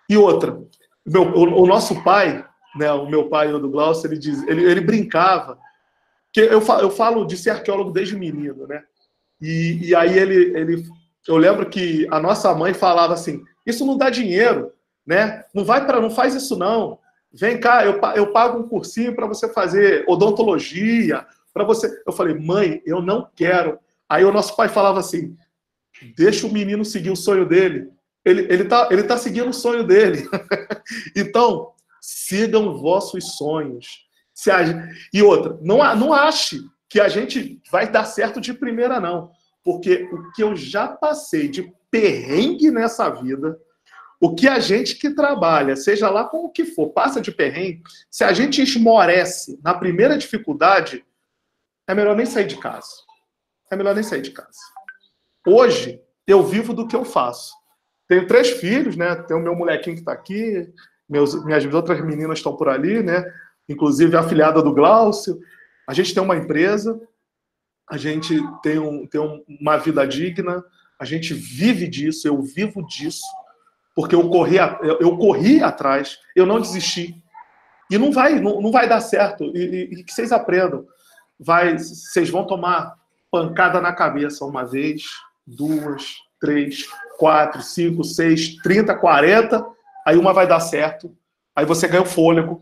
[SPEAKER 2] E outra, meu, o, o, nosso pai, né, o meu pai, o do Glaucio, ele, diz, ele, ele brincava, que eu falo, eu falo de ser arqueólogo desde menino, né? E, e aí ele, ele eu lembro que a nossa mãe falava assim: isso não dá dinheiro, né? Não vai para, não faz isso não. Vem cá, eu, eu pago um cursinho para você fazer odontologia, para você. Eu falei, mãe, eu não quero. Aí o nosso pai falava assim: deixa o menino seguir o sonho dele. Ele, ele, tá, ele tá seguindo o sonho dele. [laughs] então, sigam vossos sonhos. Se e outra, não, não ache que a gente vai dar certo de primeira, não. Porque o que eu já passei de perrengue nessa vida, o que a gente que trabalha, seja lá como que for, passa de perrengue, se a gente esmorece na primeira dificuldade, é melhor nem sair de casa. É melhor nem sair de casa. Hoje, eu vivo do que eu faço. Tenho três filhos, né? Tenho meu molequinho que está aqui, meus, minhas outras meninas estão por ali, né? Inclusive a afilhada do Glaucio. A gente tem uma empresa, a gente tem, um, tem uma vida digna, a gente vive disso, eu vivo disso, porque eu corri, eu corri atrás, eu não desisti. E não vai, não, não vai dar certo. E, e, e, que vocês aprendam. Vai, vocês vão tomar pancada na cabeça uma vez, duas, três, quatro, cinco, seis, trinta, quarenta. Aí uma vai dar certo. Aí você ganha o fôlego.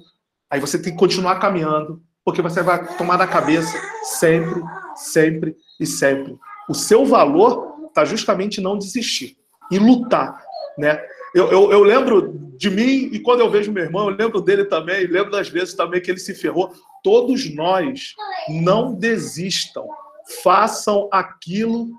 [SPEAKER 2] Aí você tem que continuar caminhando, porque você vai tomar na cabeça sempre, sempre e sempre. O seu valor está justamente não desistir e lutar, né? Eu, eu, eu, lembro de mim e quando eu vejo meu irmão, eu lembro dele também, lembro das vezes também que ele se ferrou. Todos nós não desistam, façam aquilo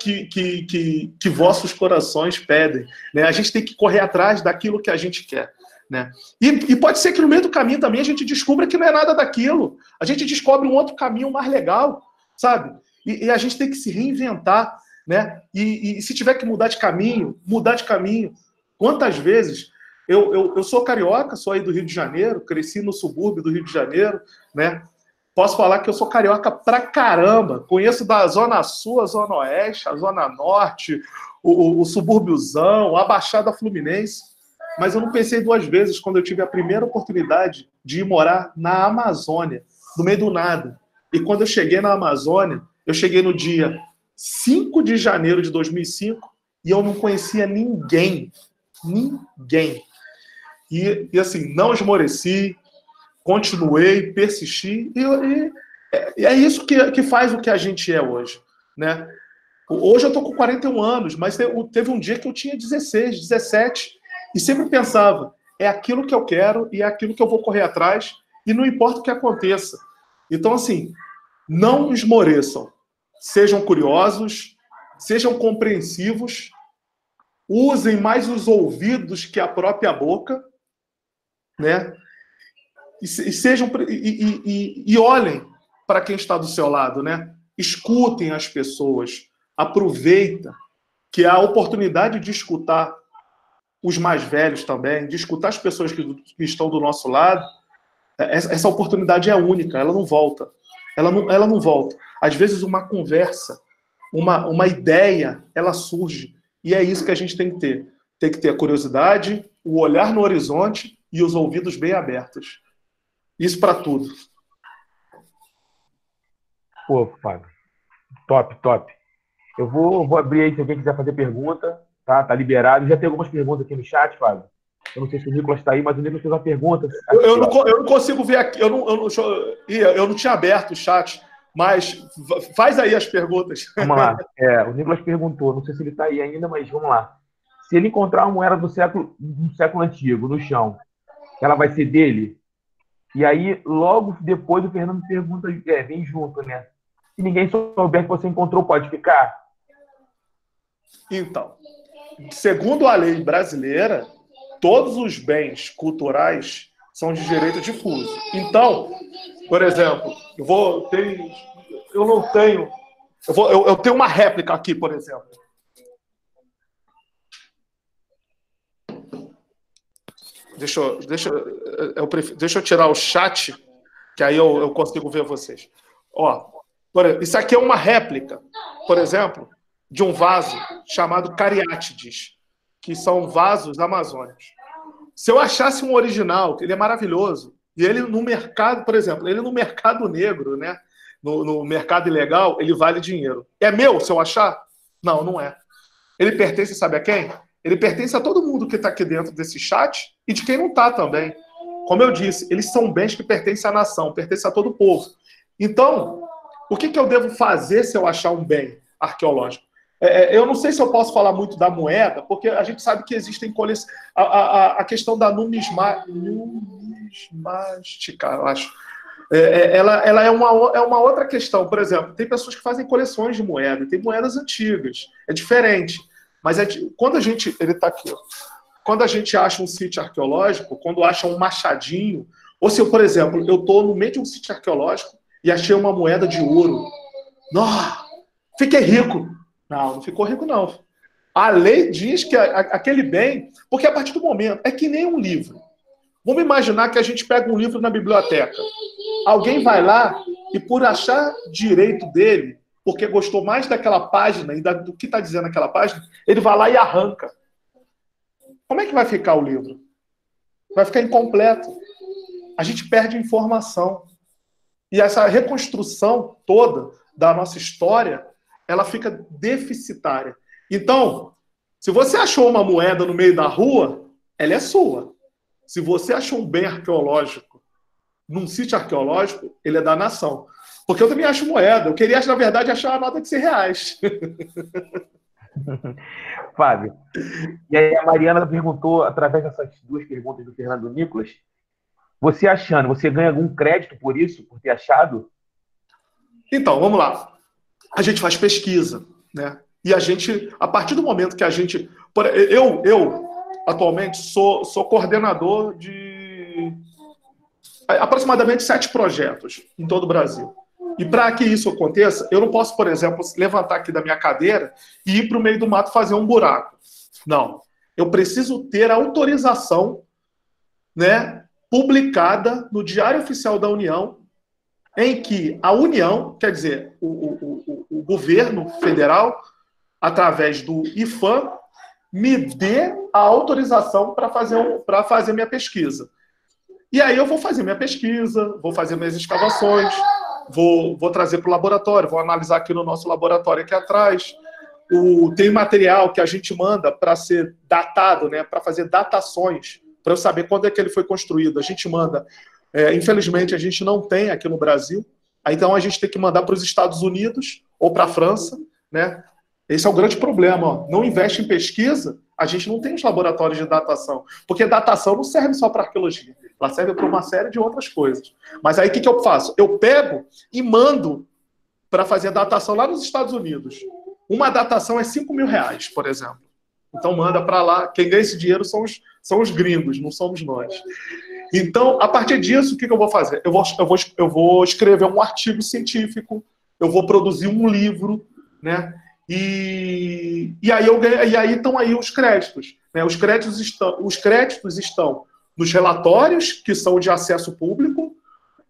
[SPEAKER 2] que, que, que, que vossos corações pedem. Né? A gente tem que correr atrás daquilo que a gente quer. Né? E, e, pode ser que no meio do caminho também a gente descubra que não é nada daquilo. A gente descobre um outro caminho mais legal sabe? E, e, a gente tem que se reinventar, né? E, e, se tiver que mudar de caminho, mudar de caminho. Quantas vezes eu, eu, eu sou carioca, sou aí do Rio de Janeiro, cresci no subúrbio do Rio de Janeiro, né? Posso falar que eu sou carioca pra caramba. Conheço da Zona Sul, a Zona Oeste, a Zona Norte, o, o, o subúrbiozão, a Baixada Fluminense. Mas eu não pensei duas vezes quando eu tive a primeira oportunidade de ir morar na Amazônia, no meio do nada. E quando eu cheguei na Amazônia, eu cheguei no dia 5 de janeiro de 2005 e eu não conhecia ninguém. Ninguém. E, e assim, não esmoreci, continuei, persisti, e, e, e, é isso que, que faz o que a gente é hoje. Né? Hoje eu tô com 41 anos, mas teve um dia que eu tinha 16, 17, e sempre pensava, é aquilo que eu quero e é aquilo que eu vou correr atrás, e não importa o que aconteça. Então, assim, não esmoreçam. Sejam curiosos, sejam compreensivos, usem mais os ouvidos que a própria boca, né? E, sejam e, e, e olhem para quem está do seu lado, né? Escutem as pessoas, aproveita que a oportunidade de escutar os mais velhos também, de escutar as pessoas que, que estão do nosso lado, é, essa oportunidade é única, ela não volta. Ela não, ela não volta. Às vezes, uma conversa, uma, uma ideia, ela surge. E é isso que a gente tem que ter. Tem que ter a curiosidade, o olhar no horizonte e os ouvidos bem abertos. Isso para tudo.
[SPEAKER 1] Pô, Fábio. Top, top. Eu vou, vou abrir aí se alguém quiser fazer pergunta. Tá, tá liberado. Já tem algumas perguntas aqui no chat, Fábio. Eu não sei se o Nicolas está aí, mas o Nicolas fez uma pergunta.
[SPEAKER 2] Eu, eu, não, eu não consigo ver aqui. Eu não, eu, não, eu não tinha aberto o chat, mas faz aí as perguntas.
[SPEAKER 1] Vamos lá. [laughs] É, o Nicolas perguntou, não sei se ele está aí ainda, mas vamos lá. Se ele encontrar uma moeda do século, do século antigo no chão, ela vai ser dele? E aí, logo depois, o Fernando pergunta, é, vem junto, né? Se ninguém souber que você encontrou, pode ficar?
[SPEAKER 2] Então, segundo a lei brasileira, todos os bens culturais são de direito difuso. Então, por exemplo, eu vou ter, eu não tenho, eu, vou, eu, eu tenho uma réplica aqui, por exemplo. Deixa eu, deixa, eu, prefiro, deixa eu tirar o chat, que aí eu, eu consigo ver vocês. Ó, por, isso aqui é uma réplica, por exemplo, de um vaso chamado Cariátides que são vasos amazônicos. Se eu achasse um original, ele é maravilhoso, e ele no mercado, por exemplo, ele no mercado negro, né? No, no mercado ilegal, ele vale dinheiro. É meu se eu achar? Não, não é. ele pertence, sabe a quem? Ele pertence a todo mundo que está aqui dentro desse chat e de quem não está também. Como eu disse, eles são bens que pertencem à nação, pertencem a todo o povo. Então, o que, que eu devo fazer se eu achar um bem arqueológico? É, é eu não sei se eu posso falar muito da moeda, porque a gente sabe que existem coleções. A, a, a questão da numisma... numismática, eu acho. É, é, ela, ela é, uma, é uma outra questão. Por exemplo, tem pessoas que fazem coleções de moeda, tem moedas antigas. É diferente. Mas é, quando a gente. Ele está aqui, ó. Quando a gente acha um sítio arqueológico, quando acha um machadinho, ou se eu, por exemplo, eu estou no meio de um sítio arqueológico e achei uma moeda de ouro. Nossa, fiquei rico. Não, não ficou rico, não. A lei diz que aquele bem, porque a partir do momento, é que nem um livro. Vamos imaginar que a gente pega um livro na biblioteca. Alguém vai lá e, por achar direito dele, porque gostou mais daquela página e do que está dizendo aquela página, ele vai lá e arranca. Como é que vai ficar o livro? Vai ficar incompleto. A gente perde informação. E essa reconstrução toda da nossa história, ela fica deficitária. Então, se você achou uma moeda no meio da rua, ela é sua. Se você achou um bem arqueológico num sítio arqueológico, ele é da nação. Porque eu também acho moeda. Eu queria, na verdade, achar uma nota de 100 reais. [laughs]
[SPEAKER 1] Fábio, e aí a Mariana perguntou, através dessas duas perguntas do Fernando Nicolas, você achando, você ganha algum crédito por isso, por ter achado?
[SPEAKER 2] Então, vamos lá. A gente faz pesquisa, né? E a gente, a partir do momento que a gente. Eu, eu atualmente, sou, sou coordenador de aproximadamente sete projetos em todo o Brasil. E para que isso aconteça, eu não posso, por exemplo, levantar aqui da minha cadeira e ir para o meio do mato fazer um buraco. Não. Eu preciso ter autorização né, publicada no Diário Oficial da União, em que a União, quer dizer, o, o, o, o governo federal, através do IFAM, me dê a autorização para fazer, um, fazer minha pesquisa. E aí eu vou fazer minha pesquisa, vou fazer minhas escavações, vou, vou trazer para o laboratório, vou analisar aqui no nosso laboratório aqui atrás. O, tem material que a gente manda para ser datado, né, para fazer datações, para eu saber quando é que ele foi construído. A gente manda. É, infelizmente, a gente não tem aqui no Brasil. Então, a gente tem que mandar para os Estados Unidos ou para a França, né? Esse é o grande problema. Ó. Não investe em pesquisa, a gente não tem os laboratórios de datação. Porque datação não serve só para arqueologia, ela serve para uma série de outras coisas. Mas aí o que, que eu faço? Eu pego e mando para fazer datação lá nos Estados Unidos. Uma datação é 5 mil reais, por exemplo. Então manda para lá. Quem ganha esse dinheiro são os, são os gringos, não somos nós. Então, a partir disso, o que, que eu vou fazer? Eu vou, eu, vou, eu vou escrever um artigo científico, eu vou produzir um livro, né? E, e aí eu aí estão aí os créditos. Né? Os créditos estão, os créditos estão nos relatórios que são de acesso público,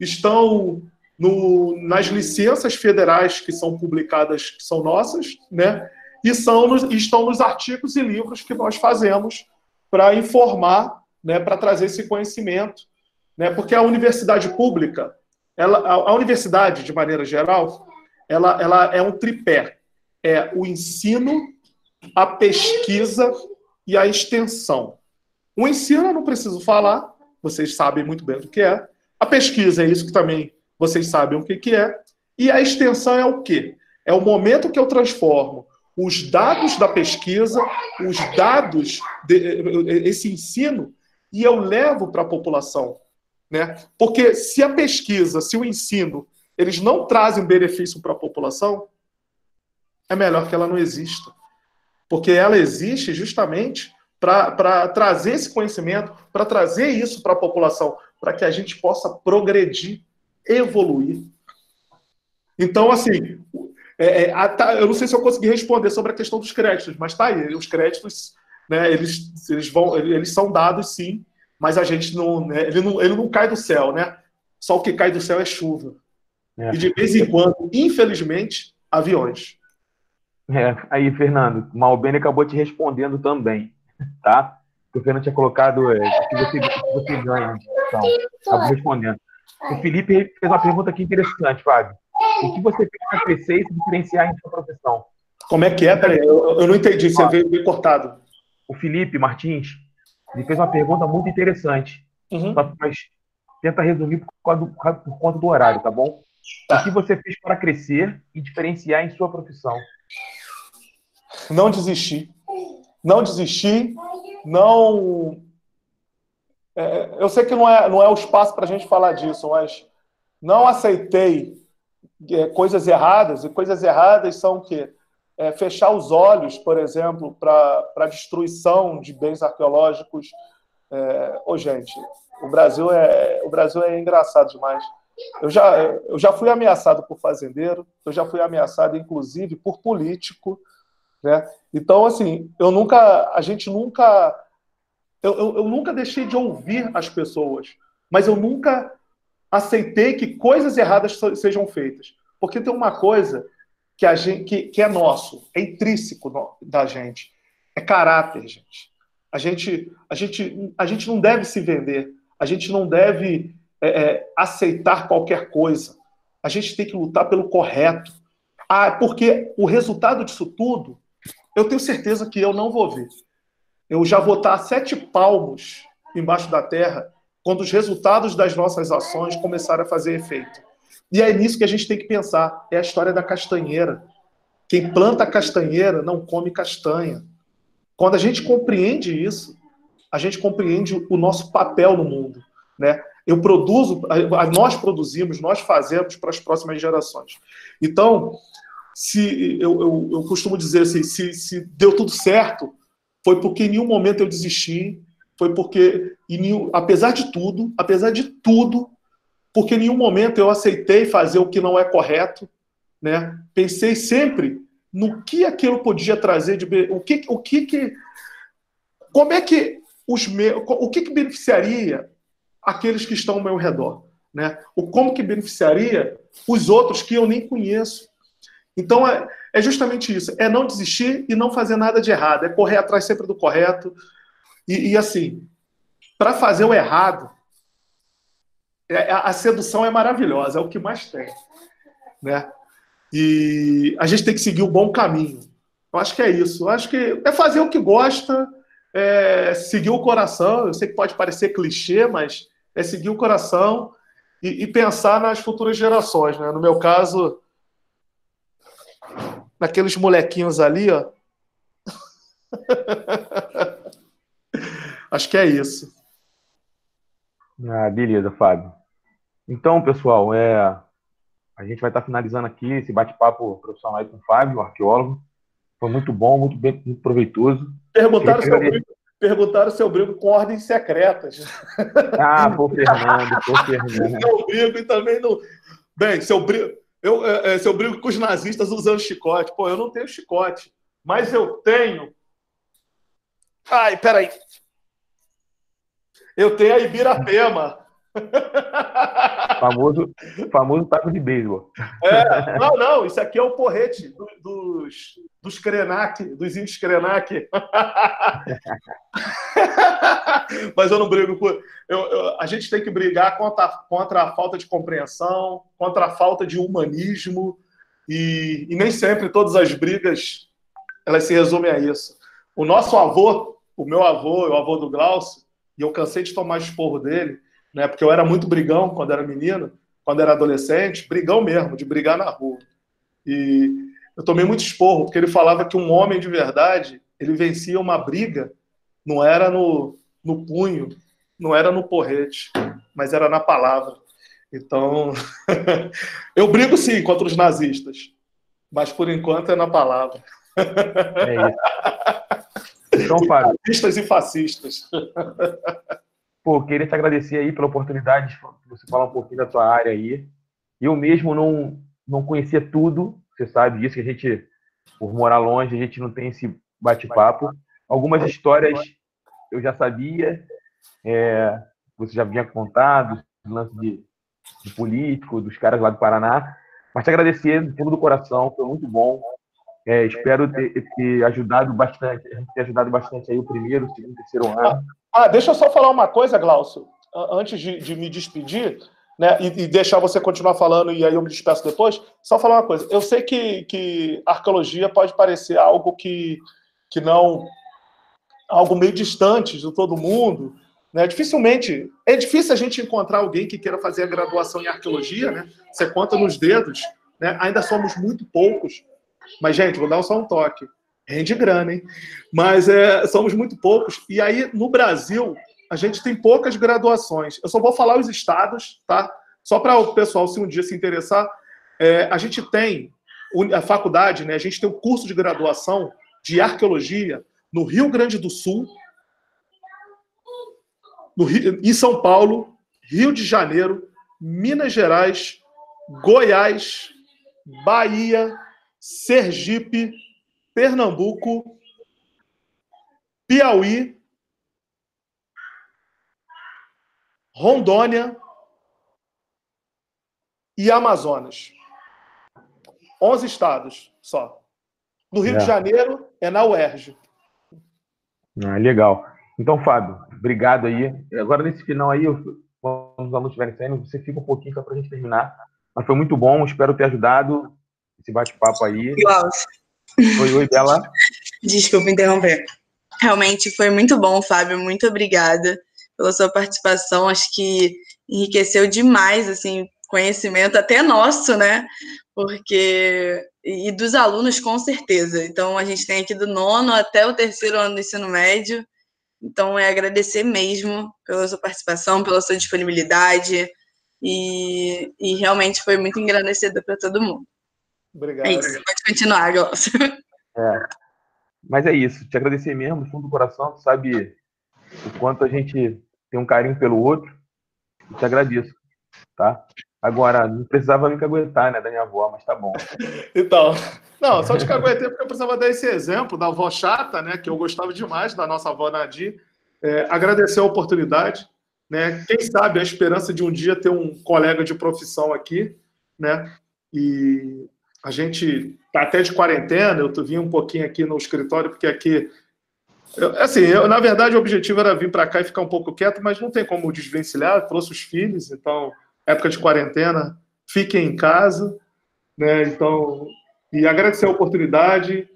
[SPEAKER 2] estão no, nas licenças federais que são publicadas, que são nossas, né? E são nos, estão nos artigos e livros que nós fazemos para informar, né? Para trazer esse conhecimento, né? Porque a universidade pública, ela, a, a universidade de maneira geral, ela, ela é um tripé é o ensino, a pesquisa e a extensão. O ensino eu não preciso falar, vocês sabem muito bem o que é. A pesquisa é isso que também vocês sabem o que, que é. E a extensão é o quê? É o momento que eu transformo os dados da pesquisa, os dados, de, esse ensino, e eu levo para a população. Né? Porque se a pesquisa, se o ensino, eles não trazem benefício para a população, é melhor que ela não exista. Porque ela existe justamente para trazer esse conhecimento, para trazer isso para a população, para que a gente possa progredir, evoluir. Então, assim, é, é, a, tá, eu não sei se eu consegui responder sobre a questão dos créditos, mas tá aí, os créditos, né, eles, eles, vão, eles são dados sim, mas a gente não, né, ele não, ele não cai do céu, né? Só o que cai do céu é chuva. É. E de vez em quando, infelizmente, aviões.
[SPEAKER 1] É, aí, Fernando, Malbene acabou te respondendo também, tá? O Fernando tinha colocado é, que você, você ganha. Então, acabou respondendo. O Felipe fez uma pergunta aqui interessante, Fábio. O que você fez para crescer e se diferenciar em sua profissão?
[SPEAKER 2] Como é que é? Peraí, eu, eu não entendi, você veio bem cortado.
[SPEAKER 1] O Felipe Martins, ele fez uma pergunta muito interessante. Uhum. Mas tenta resumir por, do, por, conta do horário, tá bom? Tá. O que você fez para crescer e diferenciar em sua profissão?
[SPEAKER 2] Não desistir. Não desistir. Não. É, eu sei que não é, não é o espaço para a gente falar disso, mas não aceitei é, coisas erradas, e coisas erradas são o quê? É, fechar os olhos, por exemplo, para a destruição de bens arqueológicos. É, ô, gente, o Brasil é, o Brasil é engraçado demais. Eu já, eu já fui ameaçado por fazendeiro, eu já fui ameaçado, inclusive, por político. Né? Então, assim, eu nunca, a gente nunca, eu, eu, eu nunca deixei de ouvir as pessoas, mas eu nunca aceitei que coisas erradas sejam feitas. Porque tem uma coisa que, a gente, que, que é nosso, é intrínseco da gente. É caráter, gente. A gente, a gente, a gente não deve se vender. A gente não deve é, é, aceitar qualquer coisa. A gente tem que lutar pelo correto. Ah, porque o resultado disso tudo, eu tenho certeza que eu não vou ver. Eu já vou estar a sete palmos embaixo da terra quando os resultados das nossas ações começarem a fazer efeito. E é nisso que a gente tem que pensar. É a história da castanheira. Quem planta castanheira não come castanha. Quando a gente compreende isso, a gente compreende o nosso papel no mundo. Né? Eu produzo, nós produzimos, nós fazemos para as próximas gerações. Então, se eu, eu, eu costumo dizer assim, se, se deu tudo certo, foi porque em nenhum momento eu desisti, foi porque, nenhum, apesar de tudo, apesar de tudo, porque em nenhum momento eu aceitei fazer o que não é correto, né? Pensei sempre no que aquilo podia trazer de o que o que, que como é que os meus, o que, que beneficiaria aqueles que estão ao meu redor, né? O como que beneficiaria os outros que eu nem conheço. Então é, é justamente isso, é não desistir e não fazer nada de errado, é correr atrás sempre do correto, e, e assim, para fazer o errado, é, a sedução é maravilhosa, é o que mais tem. Né? E a gente tem que seguir o bom caminho. Eu acho que é isso. Eu acho que é fazer o que gosta, é seguir o coração. Eu sei que pode parecer clichê, mas é seguir o coração e, e pensar nas futuras gerações. Né? No meu caso, naqueles molequinhos ali, ó. [laughs] Acho que é isso.
[SPEAKER 1] Ah, beleza, Fábio. Então, pessoal, é, a gente vai estar finalizando aqui esse bate-papo profissional com o Fábio, arqueólogo. Foi muito bom, muito bem, muito proveitoso.
[SPEAKER 2] Perguntaram se, eu brinco, perguntaram se eu brinco com ordens secretas.
[SPEAKER 1] Ah, [laughs] pô, Fernando, pô, Fernando.
[SPEAKER 2] Eu brinco e também não. Bem, se eu brinco, eu, é, é, se eu brinco com os nazistas usando chicote, pô, eu não tenho chicote, mas eu tenho. Ai, peraí. Eu tenho a Ibirapema.
[SPEAKER 1] famoso, famoso taco de beisebol.
[SPEAKER 2] É, não, não, isso aqui é o porrete do, dos, dos Krenak, dos índios Krenak. [laughs] Mas eu não brigo por. Eu, eu, a gente tem que brigar contra, contra a falta de compreensão, contra a falta de humanismo, e, e nem sempre todas as brigas elas se resumem a isso. O nosso avô, o meu avô, o avô do Glaucio, e eu cansei de tomar esporro dele, né? Porque eu era muito brigão quando era menino, quando era adolescente, brigão mesmo, de brigar na rua. E eu tomei muito esporro, porque ele falava que um homem de verdade, ele vencia uma briga, não era no, no punho, não era no porrete, mas era na palavra. Então, [laughs] eu brigo sim contra os nazistas, mas por enquanto é na palavra. É isso. Então, Fábio. Fascistas e fascistas.
[SPEAKER 1] Pô, queria te agradecer aí pela oportunidade de você falar um pouquinho da tua área aí. Eu mesmo não, não conhecia tudo, você sabe disso, que a gente, por morar longe, a gente não tem esse bate-papo. Algumas histórias eu já sabia, é, você já vinha contado, lance de, de político, dos caras lá do Paraná. Mas te agradecer do fundo do coração, foi muito bom. É, espero ter, ter, ajudado bastante, ter ajudado bastante aí o primeiro, segundo, terceiro ano.
[SPEAKER 2] Ah, deixa eu só falar uma coisa, Glaucio, antes de, de me despedir. Né, e, e, deixar você continuar falando e aí eu me despeço depois, só falar uma coisa. Eu sei que, que arqueologia pode parecer algo que, que não. algo meio distante de todo mundo. Né? Dificilmente. É difícil a gente encontrar alguém que queira fazer a graduação em arqueologia, né? Você conta nos dedos, né? Ainda somos muito poucos. Mas, gente, vou dar só um toque. Rende grana, hein? Mas é, somos muito poucos. E aí, no Brasil, a gente tem poucas graduações. Eu só vou falar os estados, tá? Só para o pessoal, se um dia se interessar. É, a gente tem a faculdade, né? A gente tem o um curso de graduação de arqueologia no Rio Grande do Sul, no Rio, em São Paulo, Rio de Janeiro, Minas Gerais, Goiás, Bahia, Sergipe, Pernambuco, Piauí Rondônia e Amazonas. 11 estados só. No Rio é. de Janeiro é na UERJ.
[SPEAKER 1] Ah, legal. Então, Fábio, obrigado aí. Agora, nesse final aí, quando os alunos estiverem saindo, você fica um pouquinho só para a gente terminar. Mas foi muito bom, espero ter ajudado esse bate-papo aí.
[SPEAKER 3] Klaus.
[SPEAKER 1] Oi, oi, Bela. [laughs]
[SPEAKER 3] Desculpa interromper. Realmente foi muito bom, Fábio. Muito obrigada pela sua participação. Acho que enriqueceu demais, assim, conhecimento até nosso, né? Porque e dos alunos com certeza. Então a gente tem aqui do nono até o terceiro ano do ensino médio. Então é agradecer mesmo pela sua participação, pela sua disponibilidade e, e realmente foi muito engrandecedor para todo mundo.
[SPEAKER 2] Obrigado. É isso,
[SPEAKER 3] pode continuar, Glaucio.
[SPEAKER 1] É. Mas é isso, te agradecer mesmo, do fundo do coração, tu sabe o quanto a gente tem um carinho pelo outro. Te agradeço, tá? Agora, não precisava me caguetar, né, da minha avó, mas tá bom. [laughs]
[SPEAKER 2] Então, não, só te caguetei porque eu precisava dar esse exemplo da avó chata, né, que eu gostava demais da nossa avó Nadir. É, agradecer a oportunidade, né? Quem sabe a esperança de um dia ter um colega de profissão aqui, né? E a gente tá até de quarentena, eu vim um pouquinho aqui no escritório, porque aqui eu, assim, eu, na verdade, o objetivo era vir para cá e ficar um pouco quieto, mas não tem como desvencilhar. Trouxe os filhos, então, época de quarentena, fiquem em casa, né? Então, e agradecer a oportunidade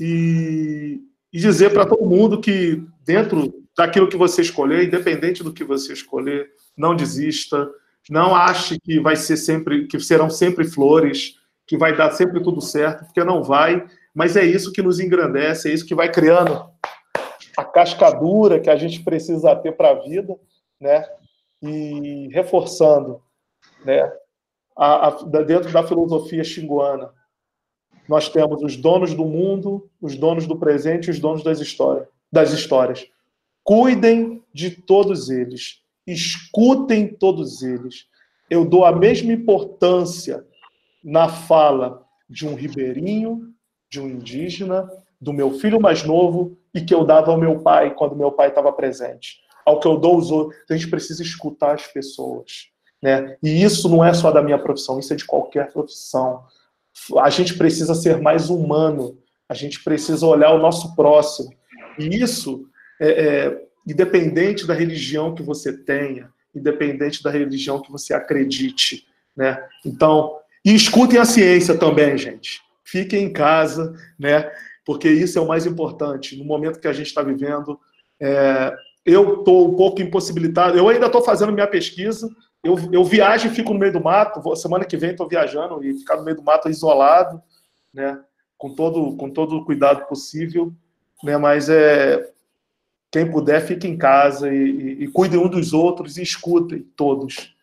[SPEAKER 2] e, e dizer para todo mundo que dentro daquilo que você escolher, independente do que você escolher, não desista, não ache que vai ser sempre, que serão sempre flores, que vai dar sempre tudo certo, porque não vai. Mas é isso que nos engrandece, é isso que vai criando a cascadura que a gente precisa ter para a vida, né? E reforçando, né? A, a, dentro da filosofia xinguana, nós temos os donos do mundo, os donos do presente e os donos das histórias. Das histórias. Cuidem de todos eles, escutem todos eles. Eu dou a mesma importância na fala de um ribeirinho, de um indígena, do meu filho mais novo e que eu dava ao meu pai quando meu pai estava presente. Ao que eu dou aos outros. A gente precisa escutar as pessoas. Né? E isso não é só da minha profissão, isso é de qualquer profissão. A gente precisa ser mais humano, a gente precisa olhar o nosso próximo. E isso, é, é, independente da religião que você tenha, independente da religião que você acredite. Né? Então, e escutem a ciência também, gente. Fiquem em casa, né? Porque isso é o mais importante no momento que a gente está vivendo. É, eu estou um pouco impossibilitado, eu ainda estou fazendo minha pesquisa, eu, eu viajo e fico no meio do mato, semana que vem estou viajando e ficar no meio do mato isolado, né, com todo, com todo o cuidado possível, né, mas é, quem puder, fique em casa e, e, e um dos outros e escutem todos.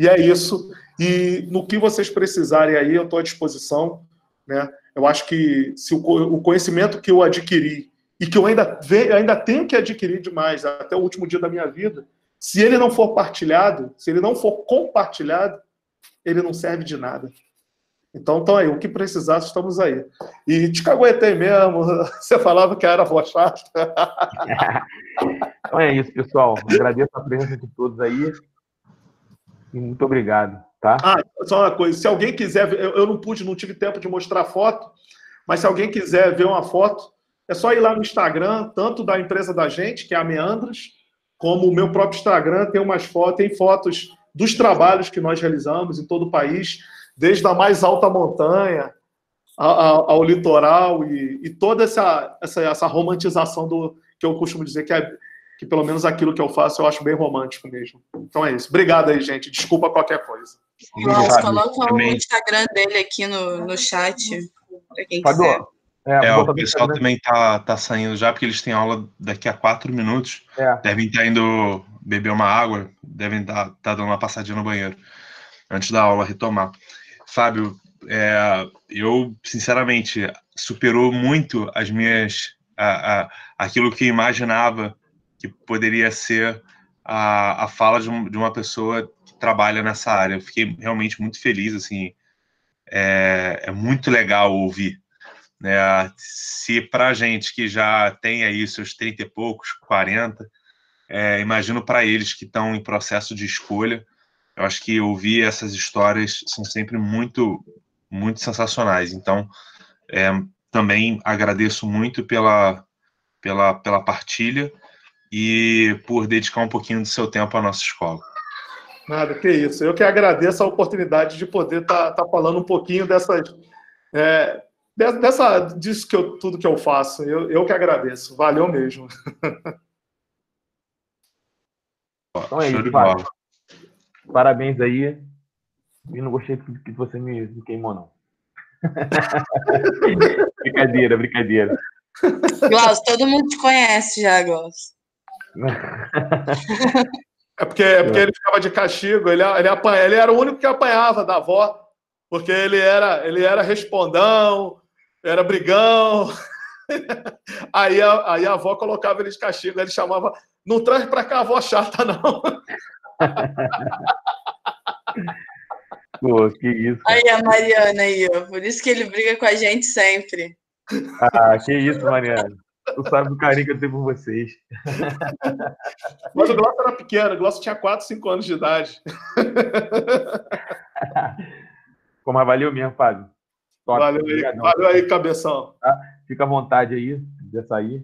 [SPEAKER 2] E é isso. E no que vocês precisarem aí, eu estou à disposição. Né? Eu acho que se o, conhecimento que eu adquiri e que eu ainda, ainda tenho que adquirir demais até o último dia da minha vida, se ele não for partilhado, se ele não for compartilhado, ele não serve de nada. Então, então aí, o que precisar, estamos aí. E te caguetei mesmo, [laughs] você falava que era chata. [laughs]
[SPEAKER 1] então é isso, pessoal. Agradeço a presença de todos aí. E muito obrigado. Tá?
[SPEAKER 2] Ah, só uma coisa, se alguém quiser, eu, eu não pude, não tive tempo de mostrar foto, mas se alguém quiser ver uma foto, é só ir lá no Instagram, tanto da empresa da gente, que é a Meandros, como o meu próprio Instagram tem umas fotos, tem fotos dos trabalhos que nós realizamos em todo o país, desde a mais alta montanha ao, ao litoral e, e, toda essa, essa, essa romantização do que eu costumo dizer que é que pelo menos aquilo que eu faço eu acho bem romântico mesmo. Então é isso. Obrigado aí, gente. Desculpa qualquer coisa.
[SPEAKER 3] Coloca o Instagram dele aqui no, no chat. Para quem quiser.
[SPEAKER 4] É, é o pessoal também tá, tá saindo já, porque eles têm aula daqui a quatro minutos. É. Devem estar indo beber uma água, devem estar tá, tá dando uma passadinha no banheiro antes da aula retomar. Fábio, é, eu, sinceramente, superou muito as minhas. A, a, aquilo que imaginava que poderia ser a, a fala de, um, de uma pessoa trabalha nessa área. Eu fiquei realmente muito feliz, assim. É, é muito legal ouvir né? Se para gente que já tem aí seus 30 e poucos, 40, é, imagino para eles que estão em processo de escolha. Eu acho que ouvir essas histórias são sempre muito, muito sensacionais. Então, é, também agradeço muito pela, pela, pela partilha e por dedicar um pouquinho do seu tempo à nossa escola.
[SPEAKER 2] Nada, que isso. Eu que agradeço a oportunidade de poder estar tá, tá falando um pouquinho dessas, é, dessa, disso que eu, tudo que eu faço. Eu, eu que agradeço. Valeu mesmo. [laughs]
[SPEAKER 1] Então é isso, Fábio. Parabéns aí. E não gostei que você me, me queimou, não. [laughs] brincadeira, brincadeira.
[SPEAKER 3] Glaucio, todo mundo te conhece já, Glaucio. [laughs]
[SPEAKER 2] É porque, é porque ele ficava de castigo, ele, ele, apanha, ele era o único que apanhava da avó, porque ele era, ele era respondão, era brigão. [laughs] Aí a, aí a avó colocava ele de castigo, ele chamava, não traz para cá a avó chata, não. [laughs]
[SPEAKER 1] Pô, que isso.
[SPEAKER 3] Aí a Mariana aí, ó. Por isso que ele briga com a gente sempre.
[SPEAKER 1] Ah, que isso, Mariana. Tu sabe do carinho que eu tenho por vocês. [laughs]
[SPEAKER 2] Mas o Glaucio era pequeno, o Glaucio tinha 4, 5 anos de idade. [laughs]
[SPEAKER 1] Pô, mas valeu mesmo, Fábio.
[SPEAKER 2] Top. Valeu aí, valeu aí, cabeção.
[SPEAKER 1] Tá? Fica à vontade aí de sair.